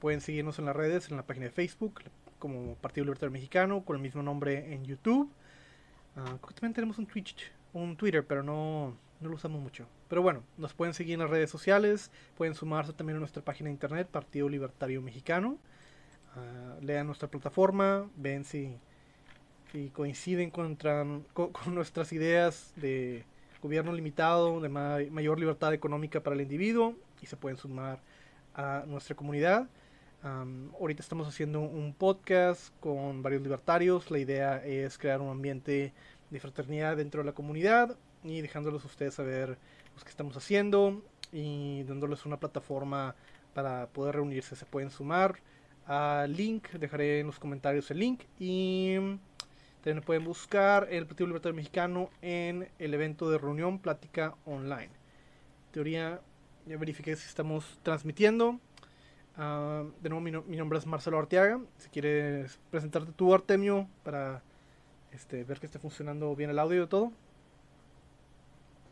pueden seguirnos en las redes, en la página de Facebook, como Partido Libertario Mexicano, con el mismo nombre en YouTube. Uh, también tenemos un Twitch, un Twitter, pero no, no lo usamos mucho. Pero bueno, nos pueden seguir en las redes sociales, pueden sumarse también a nuestra página de internet, Partido Libertario Mexicano. Uh, lean nuestra plataforma, ven si, si coinciden con, con, nuestras ideas de gobierno limitado, de mayor libertad económica para el individuo y se pueden sumar a nuestra comunidad. Ahorita estamos haciendo un podcast con varios libertarios. La idea es crear un ambiente de fraternidad dentro de la comunidad y dejándoles a ustedes saber lo que estamos haciendo y dándoles una plataforma para poder reunirse. Se pueden sumar al link, dejaré en los comentarios el link y también pueden buscar el Partido Libertario Mexicano en el evento de reunión Plática Online. teoría, ya verifiqué si estamos transmitiendo. Ah, de nuevo, mi, nombre es Marcelo Arteaga. Si quieres presentarte tú, Artemio, para este, ver que esté funcionando bien el audio y todo.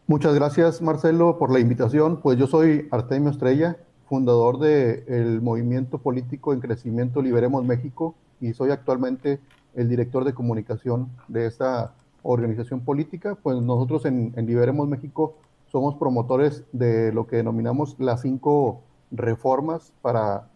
Muchas gracias, Marcelo, por la invitación. Pues yo soy Artemio Estrella, fundador del movimiento político en crecimiento Liberemos México y soy actualmente el director de comunicación de esta organización política. Pues nosotros en, en Liberemos México somos promotores de lo que denominamos las cinco reformas para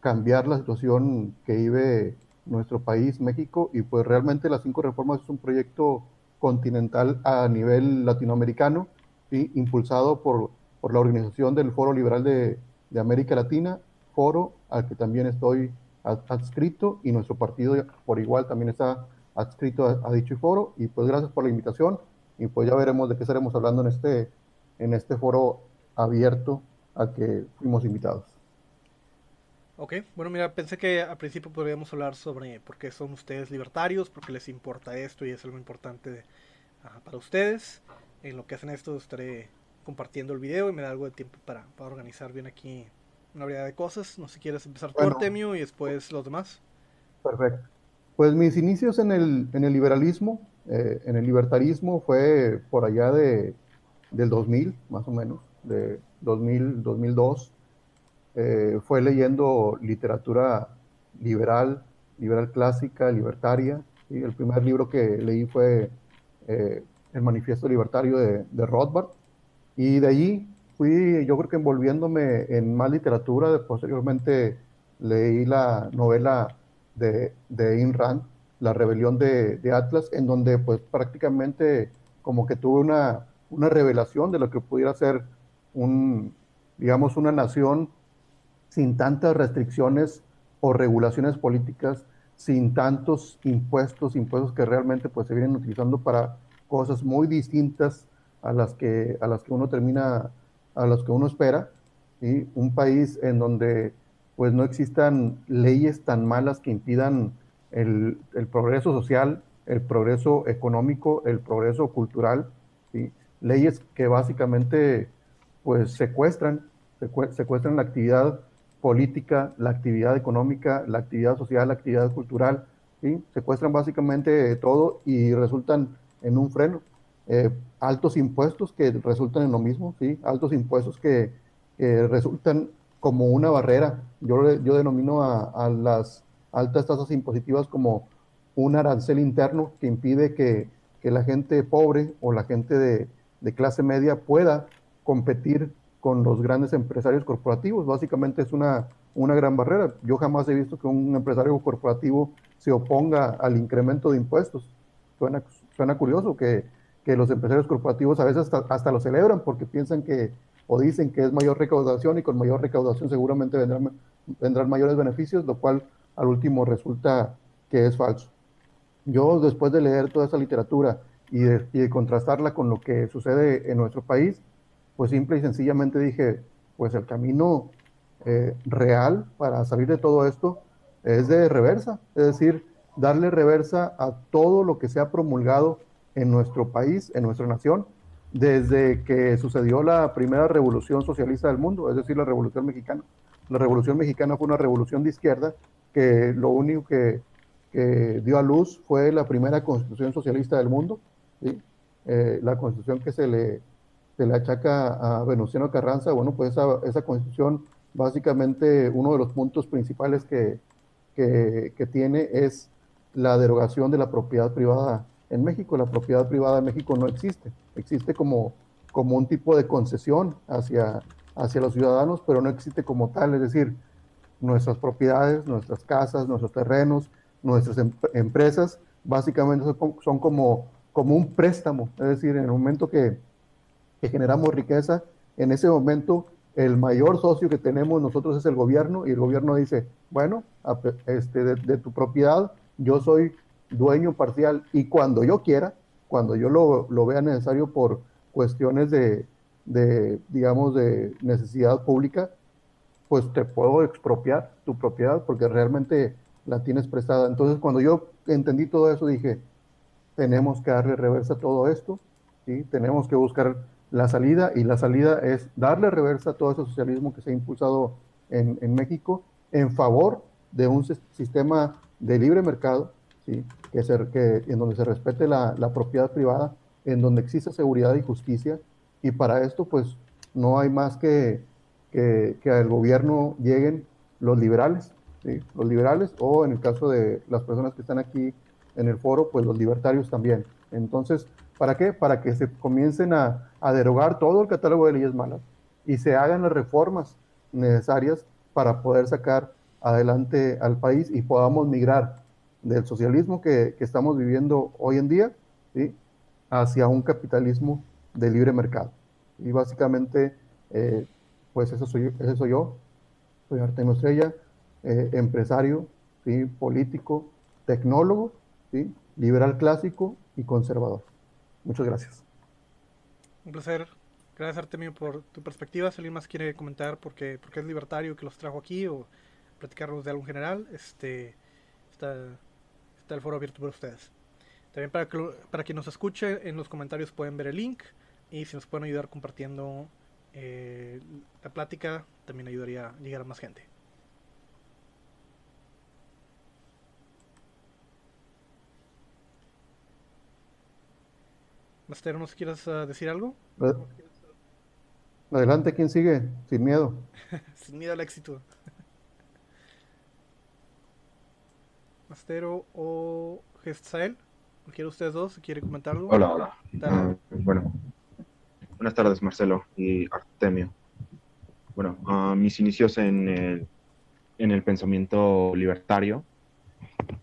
cambiar la situación que vive nuestro país, México, y pues realmente las cinco reformas es un proyecto continental a nivel latinoamericano, impulsado por, por la organización del Foro Liberal de, de, América Latina, foro al que también estoy adscrito y nuestro partido por igual también está adscrito a, a dicho foro, y pues gracias por la invitación, y pues ya veremos de qué estaremos hablando en este en este foro abierto al que fuimos invitados. Ok, bueno, mira, pensé que al principio podríamos hablar sobre por qué son ustedes libertarios, por qué les importa esto y es algo importante ah, para ustedes. En lo que hacen esto estaré compartiendo el video y me da algo de tiempo para, organizar bien aquí una variedad de cosas. No sé si quieres empezar por Artemio y después los demás. Perfecto. Pues mis inicios en el, en el liberalismo, eh, en el libertarismo fue por allá de del 2000, más o menos, de 2000, 2002. Eh, fue leyendo literatura liberal, liberal clásica, libertaria. y El primer libro que leí fue eh, El Manifiesto Libertario de, de, Rothbard. Y de allí fui, yo creo que envolviéndome en más literatura. Posteriormente leí la novela de, de Ayn Rand, La Rebelión de, de Atlas, en donde pues prácticamente como que tuve una una revelación de lo que pudiera ser un, digamos, una nación sin tantas restricciones o regulaciones políticas, sin tantos impuestos, impuestos que realmente pues se vienen utilizando para cosas muy distintas a las que, a las que uno termina, a las que uno espera, y un país en donde pues no existan leyes tan malas que impidan el, el progreso social, el progreso económico, el progreso cultural, ¿sí? leyes que básicamente pues secuestran, secuestran la actividad política, la actividad económica, la actividad social, la actividad cultural, ¿sí? secuestran básicamente todo y resultan en un freno. Eh, altos impuestos que resultan en lo mismo, ¿sí? altos impuestos que, resultan como una barrera. Yo, yo denomino a, a, las altas tasas impositivas como un arancel interno que impide que, que la gente pobre o la gente de, de clase media pueda competir con los grandes empresarios corporativos. Básicamente es una, una gran barrera. Yo jamás he visto que un empresario corporativo se oponga al incremento de impuestos. Suena, curioso que, que, los empresarios corporativos a veces hasta, lo celebran porque piensan que o dicen que es mayor recaudación y con mayor recaudación seguramente vendrán, vendrán mayores beneficios, lo cual al último resulta que es falso. Yo después de leer toda esa literatura y de, contrastarla con lo que sucede en nuestro país, pues simple y sencillamente dije, pues el camino eh, real para salir de todo esto es de reversa, es decir, darle reversa a todo lo que se ha promulgado en nuestro país, en nuestra nación, desde que sucedió la primera revolución socialista del mundo, es decir, la revolución mexicana. La revolución mexicana fue una revolución de izquierda que lo único que, que dio a luz fue la primera constitución socialista del mundo, eh, la constitución que se le, se le achaca a Venustiano Carranza, bueno, pues esa, esa constitución básicamente uno de los puntos principales que, que, tiene es la derogación de la propiedad privada en México. La propiedad privada en México no existe, existe como, como un tipo de concesión hacia, hacia los ciudadanos, pero no existe como tal, es decir, nuestras propiedades, nuestras casas, nuestros terrenos, nuestras em, empresas, básicamente son, como, como un préstamo, es decir, en el momento que, que generamos riqueza, en ese momento el mayor socio que tenemos nosotros es el gobierno y el gobierno dice, bueno, este, de, tu propiedad yo soy dueño parcial y cuando yo quiera, cuando yo lo, lo vea necesario por cuestiones de, de, digamos, de necesidad pública, pues te puedo expropiar tu propiedad porque realmente la tienes prestada. Entonces, cuando yo entendí todo eso, dije, tenemos que darle reversa a todo esto, ¿sí? tenemos que buscar la salida y la salida es darle reversa a todo ese socialismo que se ha impulsado en, en México en favor de un sistema de libre mercado, ¿sí? que, ser, que en donde se respete la, la, propiedad privada, en donde exista seguridad y justicia, y para esto pues no hay más que que, que al gobierno lleguen los liberales, ¿sí? los liberales, o en el caso de las personas que están aquí en el foro, pues los libertarios también. Entonces, ¿para qué? Para que se comiencen a, a derogar todo el catálogo de leyes malas y se hagan las reformas necesarias para poder sacar adelante al país y podamos migrar del socialismo que, que estamos viviendo hoy en día hacia un capitalismo de libre mercado. Y básicamente, eh, pues eso soy, eso soy yo, soy Artemio Estrella, eh, empresario, ¿sí? político, tecnólogo, ¿sí? liberal clásico y conservador. Muchas gracias. Un placer. Gracias Artemio por tu perspectiva. Si alguien más quiere comentar por qué, es libertario que los trajo aquí o platicarnos de algo en general, este, está, está el foro abierto para ustedes. También para, que, para quien nos escuche, en los comentarios pueden ver el link y si nos pueden ayudar compartiendo eh, la plática, también ayudaría a llegar a más gente. Master, ¿nos quieres uh, decir algo? Adelante, ¿quién sigue? Sin miedo. Sin miedo al éxito. Mastero o Gestael, ¿quiere ustedes dos? ¿Quiere comentar algo? Hola, hola. Uh, bueno, buenas tardes, Marcelo y Artemio. Bueno, uh, mis inicios en el, en el pensamiento libertario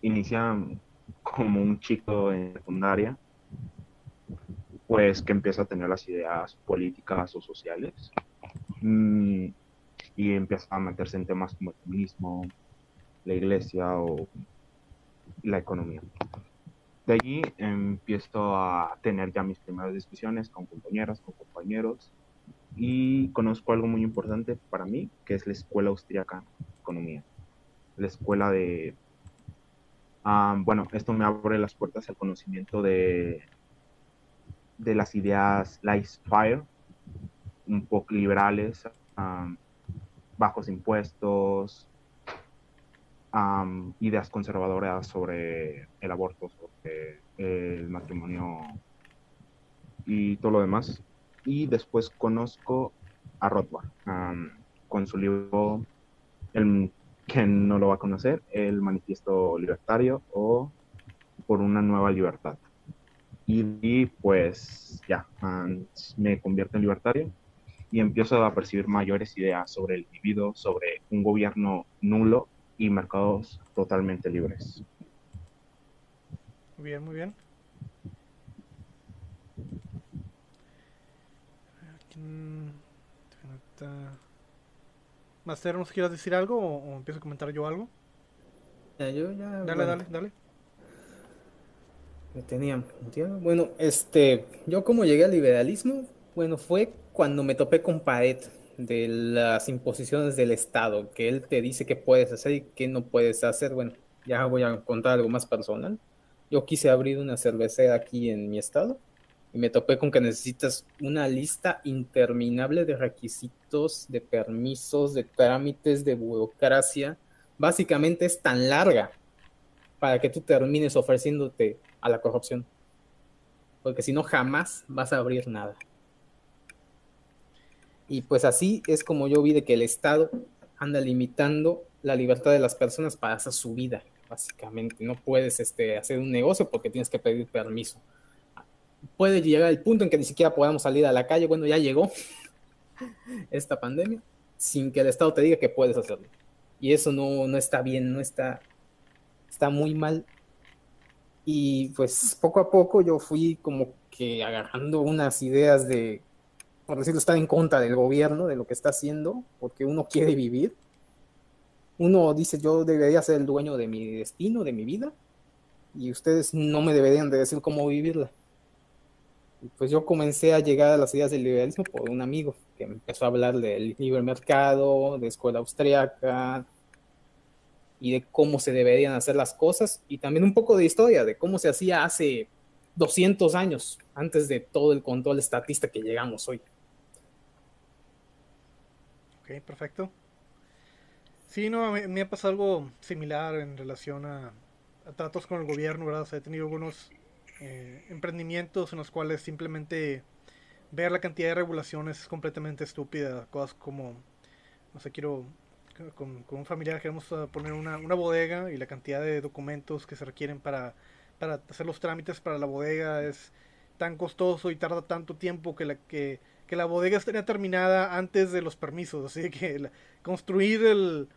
inician como un chico en secundaria pues que empieza a tener las ideas políticas o sociales mm, y empieza a meterse en temas como el comunismo, la iglesia o la economía. De allí empiezo a tener ya mis primeras discusiones con compañeras, con compañeros y conozco algo muy importante para mí, que es la Escuela Austriaca de Economía. La escuela de... Ah, bueno, esto me abre las puertas al conocimiento de de las ideas light-fire, un poco liberales, bajos impuestos, ideas conservadoras sobre el aborto, sobre el matrimonio y todo lo demás. Y después conozco a Rothbard con su libro, el, que no lo va a conocer, El Manifiesto Libertario o Por una Nueva Libertad y, pues ya, me convierto en libertario y empiezo a percibir mayores ideas sobre el individuo, sobre un gobierno nulo y mercados totalmente libres. Muy bien, muy bien. Master, ¿nos quieras decir algo o, empiezo a comentar yo algo? Ya, yo ya. Dale, dale, dale. Tenían, Bueno, este, yo como llegué al liberalismo, bueno, fue cuando me topé con Paet de las imposiciones del Estado, que él te dice qué puedes hacer y qué no puedes hacer. Bueno, ya voy a contar algo más personal. Yo quise abrir una cervecera aquí en mi estado y me topé con que necesitas una lista interminable de requisitos, de permisos, de trámites, de burocracia. Básicamente es tan larga para que tú termines ofreciéndote a la corrupción. Porque si no, jamás vas a abrir nada. Y pues así es como yo vi de que el Estado anda limitando la libertad de las personas para su vida, básicamente. No puedes este, hacer un negocio porque tienes que pedir permiso. Puede llegar el punto en que ni siquiera podamos salir a la calle, bueno, ya llegó esta pandemia, sin que el Estado te diga que puedes hacerlo. Y eso no, no está bien, no está, está muy mal. Y pues poco a poco yo fui como que agarrando unas ideas de, por decirlo, estar en contra del gobierno, de lo que está haciendo, porque uno quiere vivir. Uno dice, yo debería ser el dueño de mi destino, de mi vida, y ustedes no me deberían de decir cómo vivirla. Pues yo comencé a llegar a las ideas del liberalismo por un amigo que empezó a hablar del libre mercado, de escuela austriaca, y de cómo se deberían hacer las cosas y también un poco de historia de cómo se hacía hace 200 años antes de todo el control estatista que llegamos hoy. Ok, perfecto. Sí, no, me, me ha pasado algo similar en relación a, tratos con el gobierno, ¿verdad? O he tenido algunos eh, emprendimientos en los cuales simplemente ver la cantidad de regulaciones es completamente estúpida. Cosas como, no sé, quiero con, un familiar queremos poner una, una, bodega y la cantidad de documentos que se requieren para, para hacer los trámites para la bodega es tan costoso y tarda tanto tiempo que la, que, que la bodega estaría terminada antes de los permisos. Así que construir el,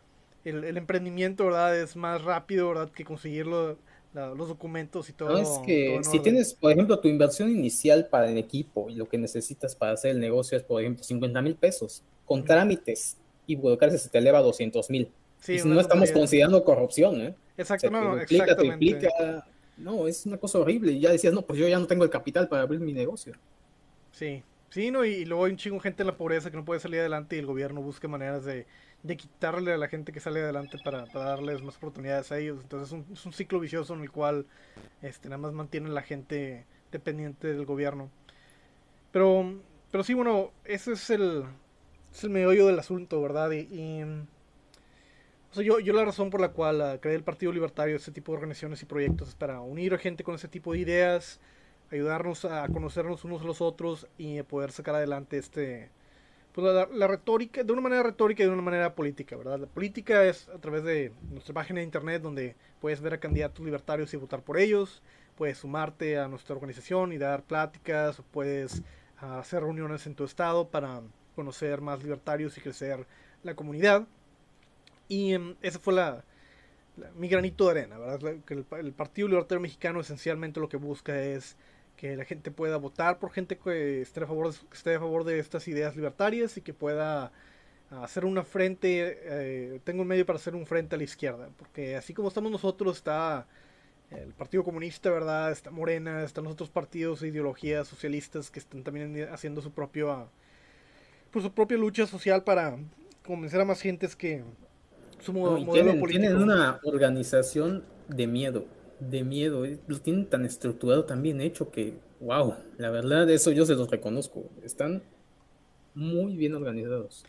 el, el, emprendimiento ¿verdad? es más rápido ¿verdad? que conseguirlo los documentos y todo. No, es que si tienes, por ejemplo, tu inversión inicial para el equipo y lo que necesitas para hacer el negocio es, por ejemplo, 50 mil pesos, con trámites y burocracia se te eleva a 200 mil. y si no estamos considerando corrupción, ¿eh? Exacto, no, No, es una cosa horrible. Y ya decías, no, pues yo ya no tengo el capital para abrir mi negocio. Sí, sí, no, y, luego hay un chingo de gente en la pobreza que no puede salir adelante y el gobierno busca maneras de, de quitarle a la gente que sale adelante para, para darles más oportunidades a ellos. Entonces es un, es un, ciclo vicioso en el cual este, nada más mantienen la gente dependiente del gobierno. Pero, pero sí, bueno, ese es el, es el meollo del asunto, ¿verdad? Y, o sea, yo, yo la razón por la cual uh, creé el Partido Libertario, este tipo de organizaciones y proyectos, es para unir a gente con ese tipo de ideas, ayudarnos a conocernos unos a los otros y poder sacar adelante este, pues la, la, retórica, de una manera retórica y de una manera política, ¿verdad? La política es a través de nuestra página de internet donde puedes ver a candidatos libertarios y votar por ellos, puedes sumarte a nuestra organización y dar pláticas, puedes uh, hacer reuniones en tu estado para conocer más libertarios y crecer la comunidad. Y um, ese fue la, mi granito de arena, ¿verdad? Que el, Partido Libertario Mexicano esencialmente lo que busca es que la gente pueda votar por gente que esté a favor de, esté a favor de estas ideas libertarias y que pueda hacer una frente, eh, tengo un medio para hacer un frente a la izquierda, porque así como estamos nosotros está el Partido Comunista, ¿verdad? Está Morena, están los otros partidos e ideologías socialistas que están también haciendo su propio por su propia lucha social para convencer a más gentes que su modelo tienen, político. Tienen una organización de miedo, de miedo. Eh, lo tienen tan estructurado, tan bien hecho que, wow, la verdad, eso yo se los reconozco. Están muy bien organizados.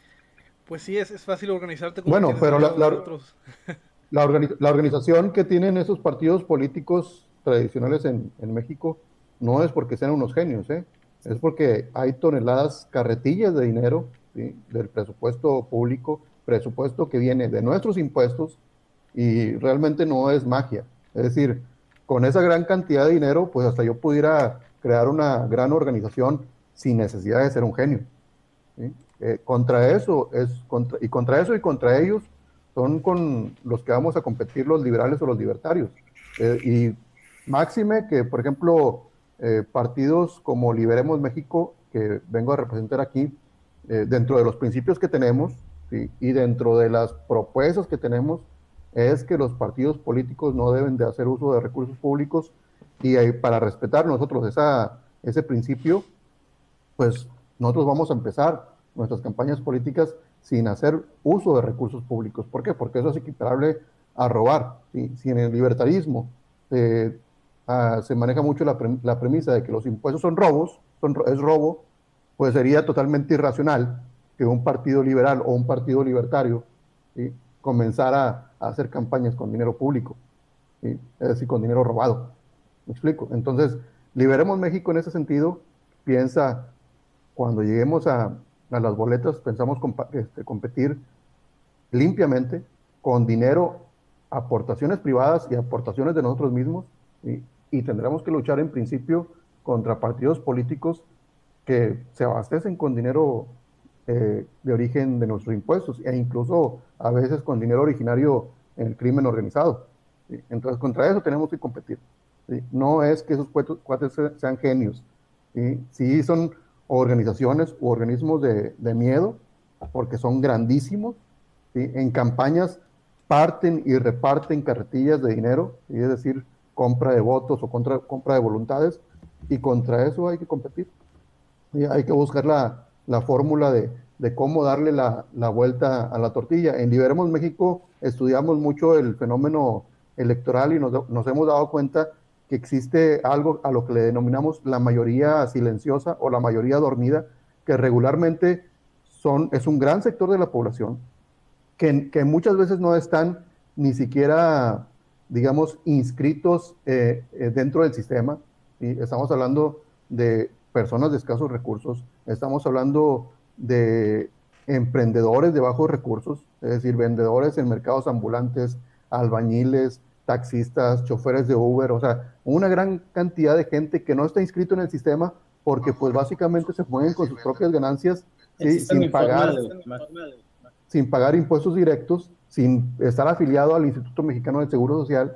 Pues sí, es, es fácil organizarte. bueno, pero la, la, la, la, organización que tienen esos partidos políticos tradicionales en, en México no es porque sean unos genios, ¿eh? Es porque hay toneladas, carretillas de dinero del presupuesto público, presupuesto que viene de nuestros impuestos y realmente no es magia. Es decir, con esa gran cantidad de dinero, pues hasta yo pudiera crear una gran organización sin necesidad de ser un genio. Eh, contra eso es contra, y contra eso y contra ellos son con los que vamos a competir los liberales o los libertarios. Eh, y máxime que, por ejemplo, eh, partidos como Liberemos México, que vengo a representar aquí, eh, dentro de los principios que tenemos y dentro de las propuestas que tenemos, es que los partidos políticos no deben de hacer uso de recursos públicos y para respetar nosotros ese principio, pues nosotros vamos a empezar nuestras campañas políticas sin hacer uso de recursos públicos. ¿Por qué? Porque eso es equiparable a robar. Si en el libertarismo eh, Ah, se maneja mucho la, la, premisa de que los impuestos son robos, son, es robo, pues sería totalmente irracional que un partido liberal o un partido libertario comenzara a hacer campañas con dinero público, es decir, con dinero robado. ¿Me explico? Entonces, Liberemos México en ese sentido, piensa, cuando lleguemos a, a las boletas, pensamos este, competir limpiamente, con dinero, aportaciones privadas y aportaciones de nosotros mismos, y tendremos que luchar en principio contra partidos políticos que se abastecen con dinero eh, de origen de nuestros impuestos e incluso a veces con dinero originario en el crimen organizado. Entonces, contra eso tenemos que competir. No es que esos cuates sean genios. ¿sí? son organizaciones u organismos de, de, miedo, porque son grandísimos. En campañas parten y reparten carretillas de dinero, es decir, compra de votos o contra, compra de voluntades, y contra eso hay que competir. Y hay que buscar la, la fórmula de, de, cómo darle la, la, vuelta a la tortilla. En Liberemos México estudiamos mucho el fenómeno electoral y nos, nos, hemos dado cuenta que existe algo a lo que le denominamos la mayoría silenciosa o la mayoría dormida, que regularmente son, es un gran sector de la población, que, que muchas veces no están ni siquiera digamos, inscritos eh, eh, dentro del sistema. y Estamos hablando de personas de escasos recursos, estamos hablando de emprendedores de bajos recursos, es decir, vendedores en mercados ambulantes, albañiles, taxistas, choferes de Uber, o sea, una gran cantidad de gente que no está inscrito en el sistema porque pues básicamente se mueven con sus propias ganancias sin pagar, sin pagar impuestos directos sin estar afiliado al Instituto Mexicano del Seguro Social,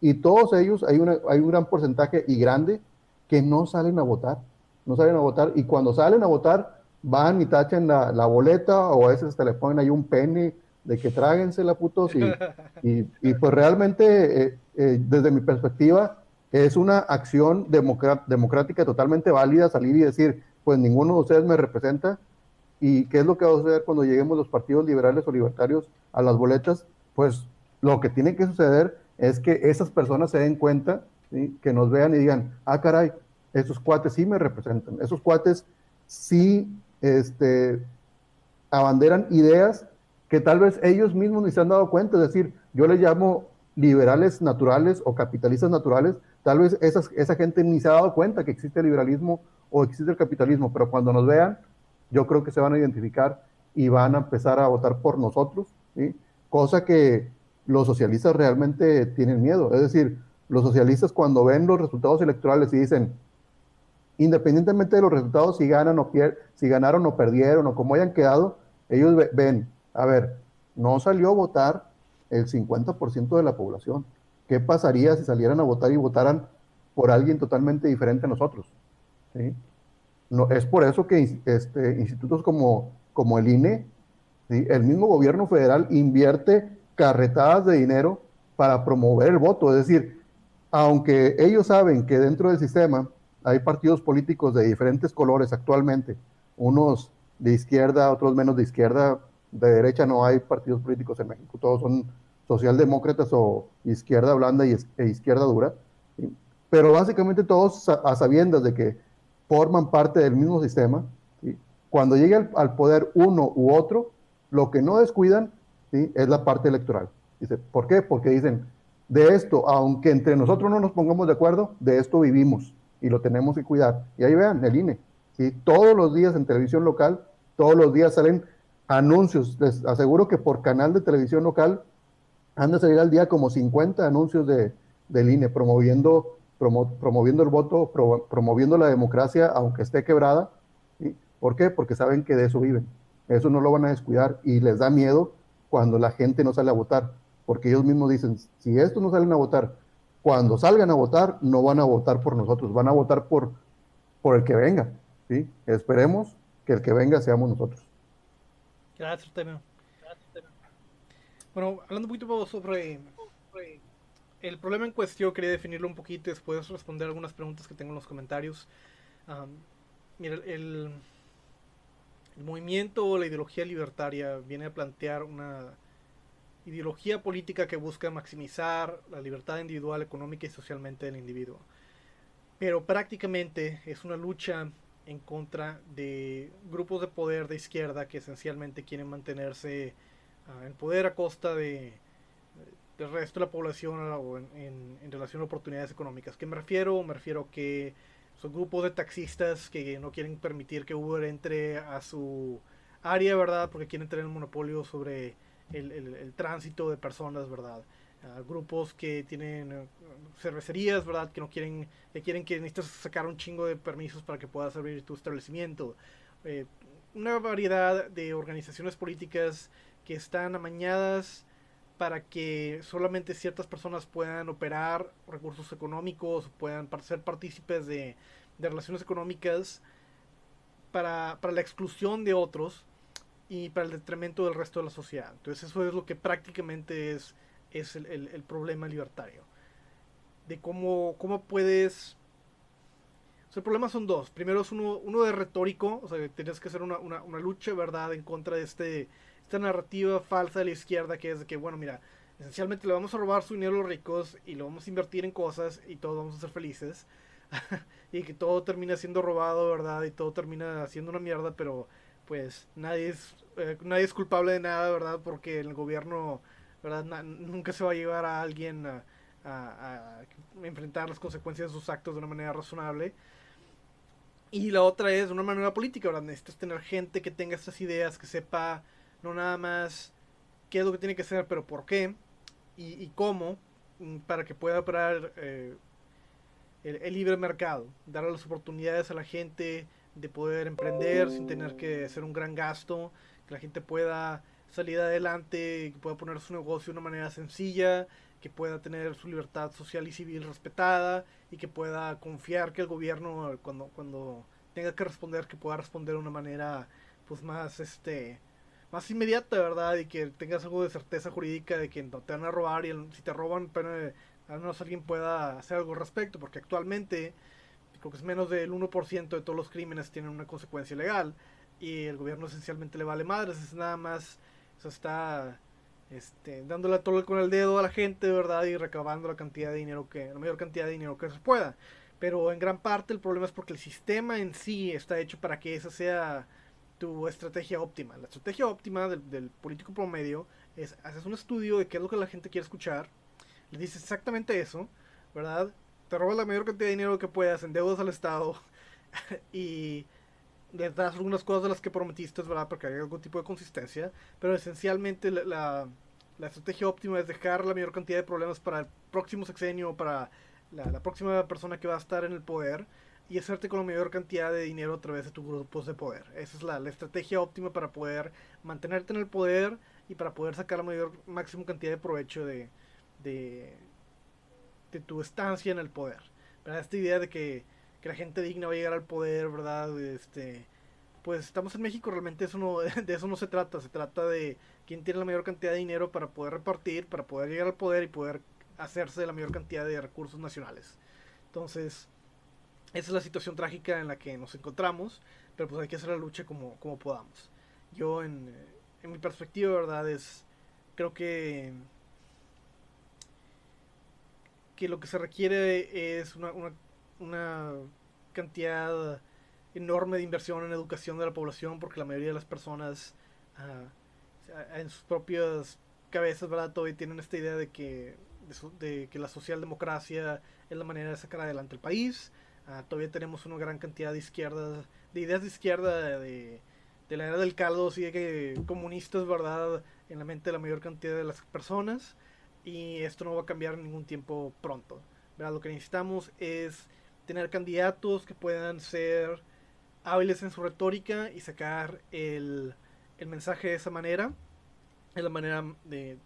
y todos ellos, hay, una, hay un gran porcentaje y grande que no salen a votar, no salen a votar, y cuando salen a votar, van y tachan la, la boleta, o a veces hasta le ponen ahí un pene de que tráguensela, putos, y, y, y pues realmente, eh, eh, desde mi perspectiva, es una acción democrática totalmente válida salir y decir, pues ninguno de ustedes me representa, ¿Y qué es lo que va a suceder cuando lleguemos los partidos liberales o libertarios a las boletas? Pues lo que tiene que suceder es que esas personas se den cuenta, que nos vean y digan, ah, caray, esos cuates sí me representan, esos cuates sí este, abanderan ideas que tal vez ellos mismos ni se han dado cuenta, es decir, yo les llamo liberales naturales o capitalistas naturales, tal vez esas, esa gente ni se ha dado cuenta que existe el liberalismo o existe el capitalismo, pero cuando nos vean, yo creo que se van a identificar y van a empezar a votar por nosotros, cosa que los socialistas realmente tienen miedo. Es decir, los socialistas cuando ven los resultados electorales y dicen, independientemente de los resultados, si ganan o pier si ganaron o perdieron o cómo hayan quedado, ellos ven, a ver, no salió a votar el 50% de la población. ¿Qué pasaría si salieran a votar y votaran por alguien totalmente diferente a nosotros? ¿Sí? No, es por eso que este, institutos como, como el INE, el mismo gobierno federal invierte carretadas de dinero para promover el voto. Es decir, aunque ellos saben que dentro del sistema hay partidos políticos de diferentes colores actualmente, unos de izquierda, otros menos de izquierda, de derecha no hay partidos políticos en México, todos son socialdemócratas o izquierda blanda y, e izquierda dura, pero básicamente todos a sabiendas de que forman parte del mismo sistema. Cuando llegue al, poder uno u otro, lo que no descuidan es la parte electoral. Dice, ¿Por qué? Porque dicen, de esto, aunque entre nosotros no nos pongamos de acuerdo, de esto vivimos y lo tenemos que cuidar. Y ahí vean, el INE. ¿sí? Todos los días en televisión local, todos los días salen anuncios. Les aseguro que por canal de televisión local han de salir al día como 50 anuncios de, del INE promoviendo promoviendo el voto, promoviendo la democracia, aunque esté quebrada. ¿Por qué? Porque saben que de eso viven. Eso no lo van a descuidar y les da miedo cuando la gente no sale a votar, porque ellos mismos dicen, si estos no salen a votar, cuando salgan a votar, no van a votar por nosotros, van a votar por, por el que venga. ¿sí? Esperemos que el que venga seamos nosotros. Gracias. Bueno, hablando un poquito sobre el problema en cuestión quería definirlo un poquito y después responder algunas preguntas que tengo en los comentarios. mira, el, el movimiento o la ideología libertaria viene a plantear una ideología política que busca maximizar la libertad individual, económica y socialmente del individuo. Pero prácticamente es una lucha en contra de grupos de poder de izquierda que esencialmente quieren mantenerse ah, en poder a costa de, del resto de la población en, en, relación a oportunidades económicas. ¿Qué me refiero? Me refiero que son grupos de taxistas que no quieren permitir que Uber entre a su área, ¿verdad? Porque quieren tener el monopolio sobre el, tránsito de personas, ¿verdad? grupos que tienen eh, cervecerías, ¿verdad? Que no quieren, que quieren que necesites sacar un chingo de permisos para que puedas abrir tu establecimiento. Eh, una variedad de organizaciones políticas que están amañadas para que solamente ciertas personas puedan operar recursos económicos, puedan ser partícipes de, de relaciones económicas para, para, la exclusión de otros y para el detrimento del resto de la sociedad. Entonces eso es lo que prácticamente es, es el, el, problema libertario. De cómo, cómo puedes... O sea, el problema son dos. Primero es uno, uno de retórico, o sea, tienes que hacer una, una, una lucha, ¿verdad?, en contra de este esta narrativa falsa de la izquierda que es de que, bueno, mira, esencialmente le vamos a robar su dinero a los ricos y lo vamos a invertir en cosas y todos vamos a ser felices. y que todo termina siendo robado, ¿verdad? Y todo termina siendo una mierda, pero pues nadie es, eh, nadie es culpable de nada, ¿verdad? Porque el gobierno, ¿verdad? nunca se va a llevar a alguien a, a, enfrentar las consecuencias de sus actos de una manera razonable. Y la otra es una manera política, ¿verdad? Necesitas tener gente que tenga estas ideas, que sepa no nada más qué es lo que tiene que hacer, pero por qué y, cómo, mm, para que pueda operar eh, el, libre mercado, darle las oportunidades a la gente de poder emprender sin tener que hacer un gran gasto, que la gente pueda salir adelante, que pueda poner su negocio de una manera sencilla, que pueda tener su libertad social y civil respetada y que pueda confiar que el gobierno cuando, cuando tenga que responder, que pueda responder de una manera pues más este más inmediata, ¿verdad? Y que tengas algo de certeza jurídica de que no te van a robar y si te roban, pero al menos alguien pueda hacer algo al respecto, porque actualmente creo que es menos del 1% de todos los crímenes tienen una consecuencia legal y el gobierno esencialmente le vale madres, es nada más, eso está este, dándole todo con el dedo a la gente, ¿verdad? Y recabando la cantidad de dinero que, la mayor cantidad de dinero que se pueda. Pero en gran parte el problema es porque el sistema en sí está hecho para que esa sea tu estrategia óptima. La estrategia óptima del, político promedio es, haces un estudio de qué es lo que la gente quiere escuchar, le dices exactamente eso, ¿verdad? Te robas la mayor cantidad de dinero que puedas, endeudas al Estado y le das algunas cosas de las que prometiste, ¿verdad? Porque hay algún tipo de consistencia, pero esencialmente la, estrategia óptima es dejar la mayor cantidad de problemas para el próximo sexenio, para la próxima persona que va a estar en el poder y hacerte con la mayor cantidad de dinero a través de tus grupos de poder. Esa es la, estrategia óptima para poder mantenerte en el poder y para poder sacar la mayor máxima cantidad de provecho de, de, tu estancia en el poder. Esta idea de que, la gente digna va a llegar al poder, ¿verdad? Este, pues estamos en México, realmente eso no, de eso no se trata, se trata de quién tiene la mayor cantidad de dinero para poder repartir, para poder llegar al poder y poder hacerse de la mayor cantidad de recursos nacionales. Entonces, esa es la situación trágica en la que nos encontramos, pero pues hay que hacer la lucha como, como podamos. Yo en, en mi perspectiva, verdad, es, creo que, que lo que se requiere es una, una, cantidad enorme de inversión en educación de la población, porque la mayoría de las personas uh, en sus propias cabezas, ¿verdad? Todavía tienen esta idea de que, de, de que la socialdemocracia es la manera de sacar adelante el país Ah, todavía tenemos una gran cantidad de izquierdas, de ideas de izquierda, de, la era del caldo, así de que comunistas, ¿verdad? En la mente de la mayor cantidad de las personas. Y esto no va a cambiar en ningún tiempo pronto. ¿verdad? Lo que necesitamos es tener candidatos que puedan ser hábiles en su retórica y sacar el, el mensaje de esa manera. Es la manera de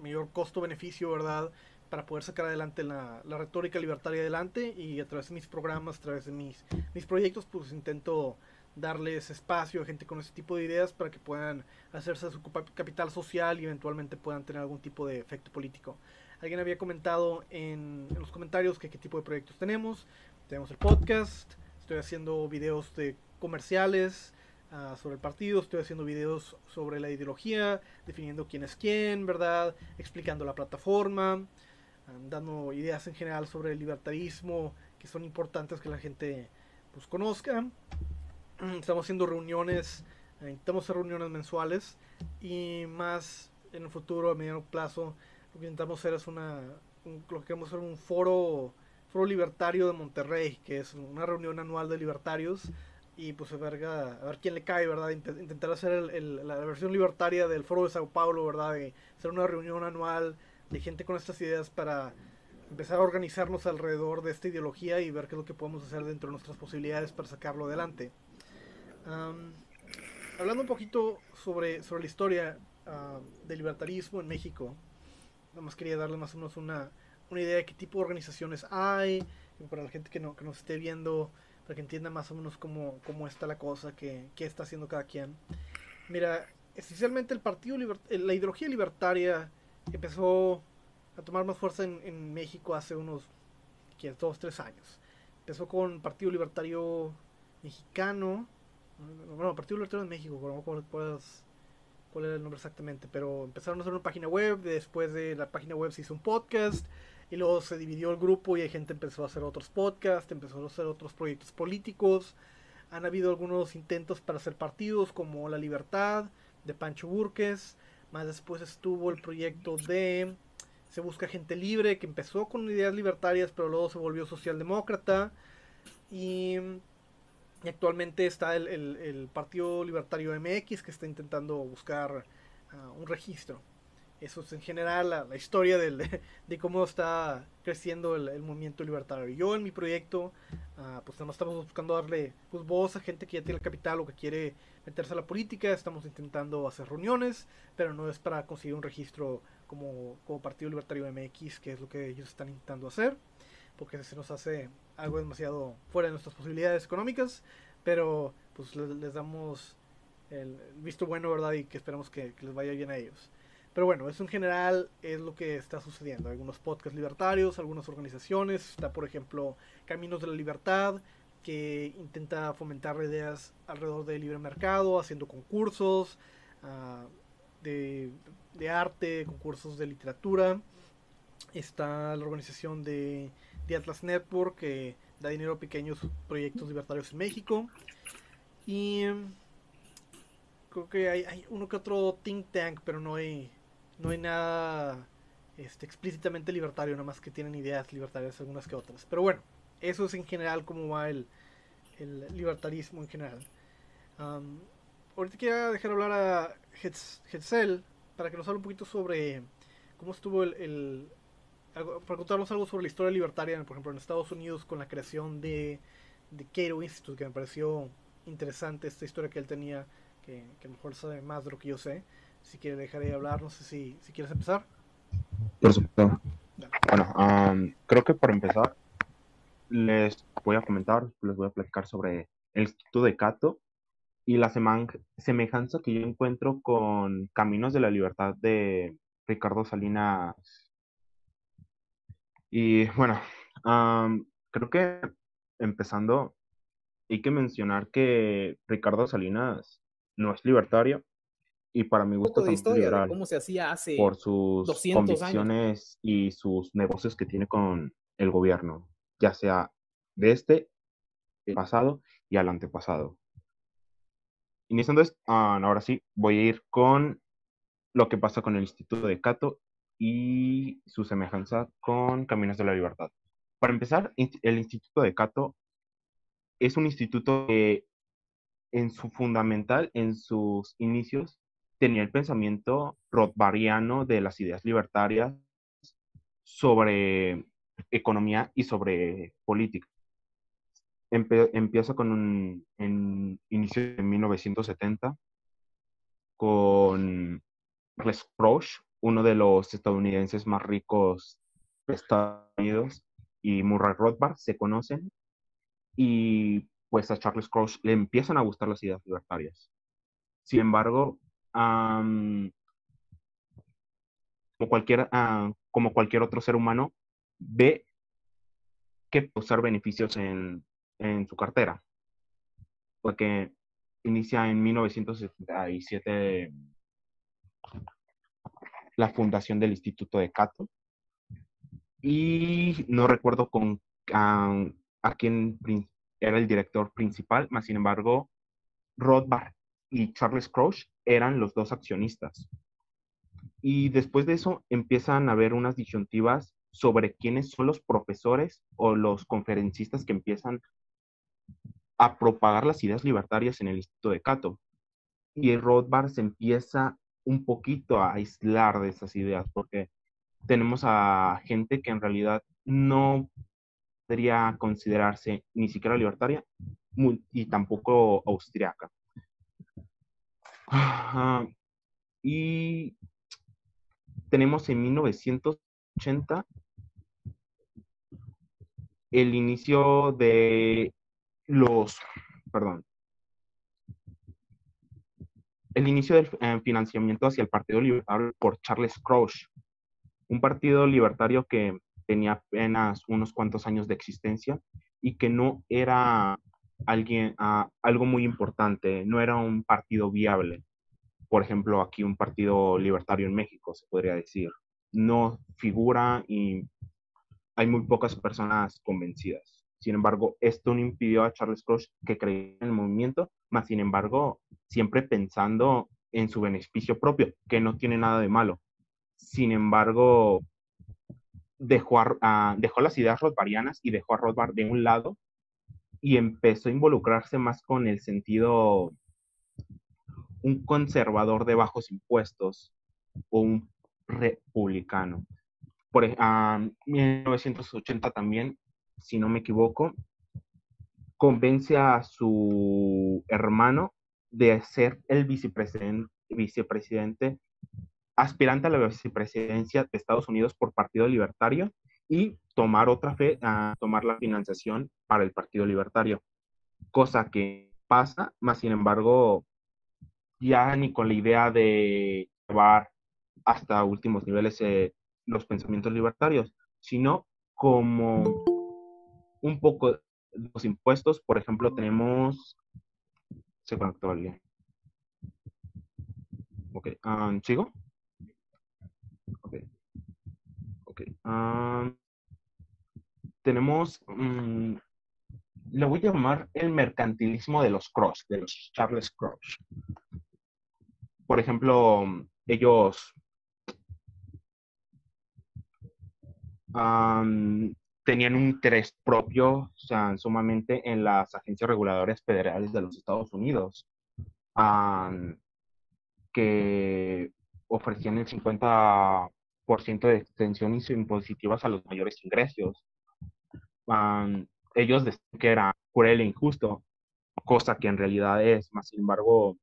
mayor costo-beneficio, ¿verdad? Para poder sacar adelante la, la, retórica libertaria adelante y a través de mis programas, a través de mis, mis proyectos, pues intento darles espacio a gente con ese tipo de ideas para que puedan hacerse su capital social y eventualmente puedan tener algún tipo de efecto político. Alguien había comentado en, los comentarios que qué tipo de proyectos tenemos. Tenemos el podcast, estoy haciendo videos de comerciales, uh, sobre el partido, estoy haciendo videos sobre la ideología, definiendo quién es quién, ¿verdad? Explicando la plataforma dando ideas en general sobre el libertarismo que son importantes que la gente pues conozca. Estamos haciendo reuniones, intentamos hacer reuniones mensuales y más en el futuro a mediano plazo lo que intentamos hacer es una lo que queremos hacer un foro foro libertario de Monterrey que es una reunión anual de libertarios y pues a ver, a ver quién le cae, ¿verdad? Intentar hacer el, la versión libertaria del Foro de Sao Paulo, ¿verdad? De hacer una reunión anual de gente con estas ideas para empezar a organizarnos alrededor de esta ideología y ver qué es lo que podemos hacer dentro de nuestras posibilidades para sacarlo adelante. hablando un poquito sobre, sobre la historia uh, del libertarismo en México, nada más quería darle más o menos una, una idea de qué tipo de organizaciones hay, para la gente que, no, que nos esté viendo, para que entienda más o menos cómo, cómo está la cosa, qué, qué está haciendo cada quien. Mira, esencialmente el partido, la ideología libertaria empezó a tomar más fuerza en, México hace unos ¿qué, dos, tres años. Empezó con Partido Libertario Mexicano, bueno, Partido Libertario de México, no cuál, cuál era el nombre exactamente, pero empezaron a hacer una página web, después de la página web se hizo un podcast, y luego se dividió el grupo y hay gente empezó a hacer otros podcasts, empezó a hacer otros proyectos políticos. Han habido algunos intentos para hacer partidos como La Libertad de Pancho Burques. Más después estuvo el proyecto de Se Busca Gente Libre, que empezó con ideas libertarias, pero luego se volvió socialdemócrata. Y, actualmente está el, Partido Libertario MX, que está intentando buscar ah, un registro. Eso es en general la, historia de cómo está creciendo el, movimiento libertario. Yo en mi proyecto, uh, pues estamos buscando darle pues, voz a gente que ya tiene capital o que quiere meterse a la política. Estamos intentando hacer reuniones, pero no es para conseguir un registro como, como Partido Libertario MX, que es lo que ellos están intentando hacer, porque se nos hace algo demasiado fuera de nuestras posibilidades económicas, pero pues les, damos el visto bueno, ¿verdad? Y que esperamos que les vaya bien a ellos. Pero bueno, eso en general es lo que está sucediendo. Algunos podcasts libertarios, algunas organizaciones. Está, por ejemplo, Caminos de la Libertad, que intenta fomentar ideas alrededor del libre mercado, haciendo concursos uh, de, arte, concursos de literatura. Está la organización de, Atlas Network, que da dinero a pequeños proyectos libertarios en México. Y creo que hay, hay uno que otro think tank, pero no hay no hay nada este, explícitamente libertario, nada más que tienen ideas libertarias algunas que otras. Pero bueno, eso es en general cómo va el, el libertarismo en general. ahorita quiero dejar hablar a Hetzel para que nos hable un poquito sobre cómo estuvo el, para contarnos algo sobre la historia libertaria, por ejemplo, en Estados Unidos con la creación de, de Cato Institute, que me pareció interesante esta historia que él tenía, que, que a lo mejor sabe más de lo que yo sé si quiere dejar de hablar, no sé si, si quieres empezar. Por supuesto. Bueno, creo que para empezar les voy a comentar, les voy a platicar sobre el Instituto de Cato y la semejanza que yo encuentro con Caminos de la Libertad de Ricardo Salinas. Y bueno, creo que empezando, hay que mencionar que Ricardo Salinas no es libertario, y para mi gusto de historia cómo se hacía hace por sus convicciones y sus negocios que tiene con el gobierno, ya sea de este, el pasado y al antepasado. Iniciando esto, ah, ahora sí, voy a ir con lo que pasa con el Instituto de Cato y su semejanza con Caminos de la Libertad. Para empezar, el Instituto de Cato es un instituto que en su fundamental, en sus inicios, tenía el pensamiento rothbariano de las ideas libertarias sobre economía y sobre política. empieza con un en, inicio de 1970 con Les uno de los estadounidenses más ricos de Estados Unidos, y Murray Rothbard se conocen y pues a Charles Crouch le empiezan a gustar las ideas libertarias. Sin embargo, como, cualquier, ah, como cualquier otro ser humano, ve que puede usar beneficios en, en su cartera. Porque inicia en 1977 la fundación del Instituto de Cato. Y no recuerdo con a, a quién era el director principal, más sin embargo, Rothbard y Charles Crouch eran los dos accionistas. Y después de eso empiezan a haber unas disyuntivas sobre quiénes son los profesores o los conferencistas que empiezan a propagar las ideas libertarias en el Instituto de Cato. Y Rothbard se empieza un poquito a aislar de esas ideas, porque tenemos a gente que en realidad no podría considerarse ni siquiera libertaria y tampoco austriaca. Y tenemos en 1980 el inicio de los, perdón, el inicio del eh, financiamiento hacia el Partido Libertario por Charles Crouch, un partido libertario que tenía apenas unos cuantos años de existencia y que no era alguien, ah, algo muy importante, no era un partido viable. Por ejemplo, aquí un partido libertario en México, se podría decir. No figura y hay muy pocas personas convencidas. Sin embargo, esto no impidió a Charles Crouch que creyera en el movimiento, más sin embargo, siempre pensando en su beneficio propio, que no tiene nada de malo. Sin embargo, dejó, dejó las ideas rothbarianas y dejó a Rothbard de un lado y empezó a involucrarse más con el sentido un conservador de bajos impuestos o un republicano. Por en 1980 también, si no me equivoco, convence a su hermano de ser el vicepresidente, vicepresidente aspirante a la vicepresidencia de Estados Unidos por Partido Libertario y tomar otra fe, a tomar la financiación para el Partido Libertario, cosa que pasa, más sin embargo, ya ni con la idea de llevar hasta últimos niveles eh, los pensamientos libertarios, sino como un poco los impuestos, por ejemplo, tenemos... Se conectó alguien. Ok, um, ¿sigo? Ok. Ok. Um, tenemos, um, le voy a llamar el mercantilismo de los Cross, de los Charles Cross. Por ejemplo, ellos tenían un interés propio, o sea, sumamente en las agencias reguladoras federales de los Estados Unidos, que ofrecían el 50% de extensiones impositivas a los mayores ingresos. ellos decían que era cruel e injusto, cosa que en realidad es, más sin embargo,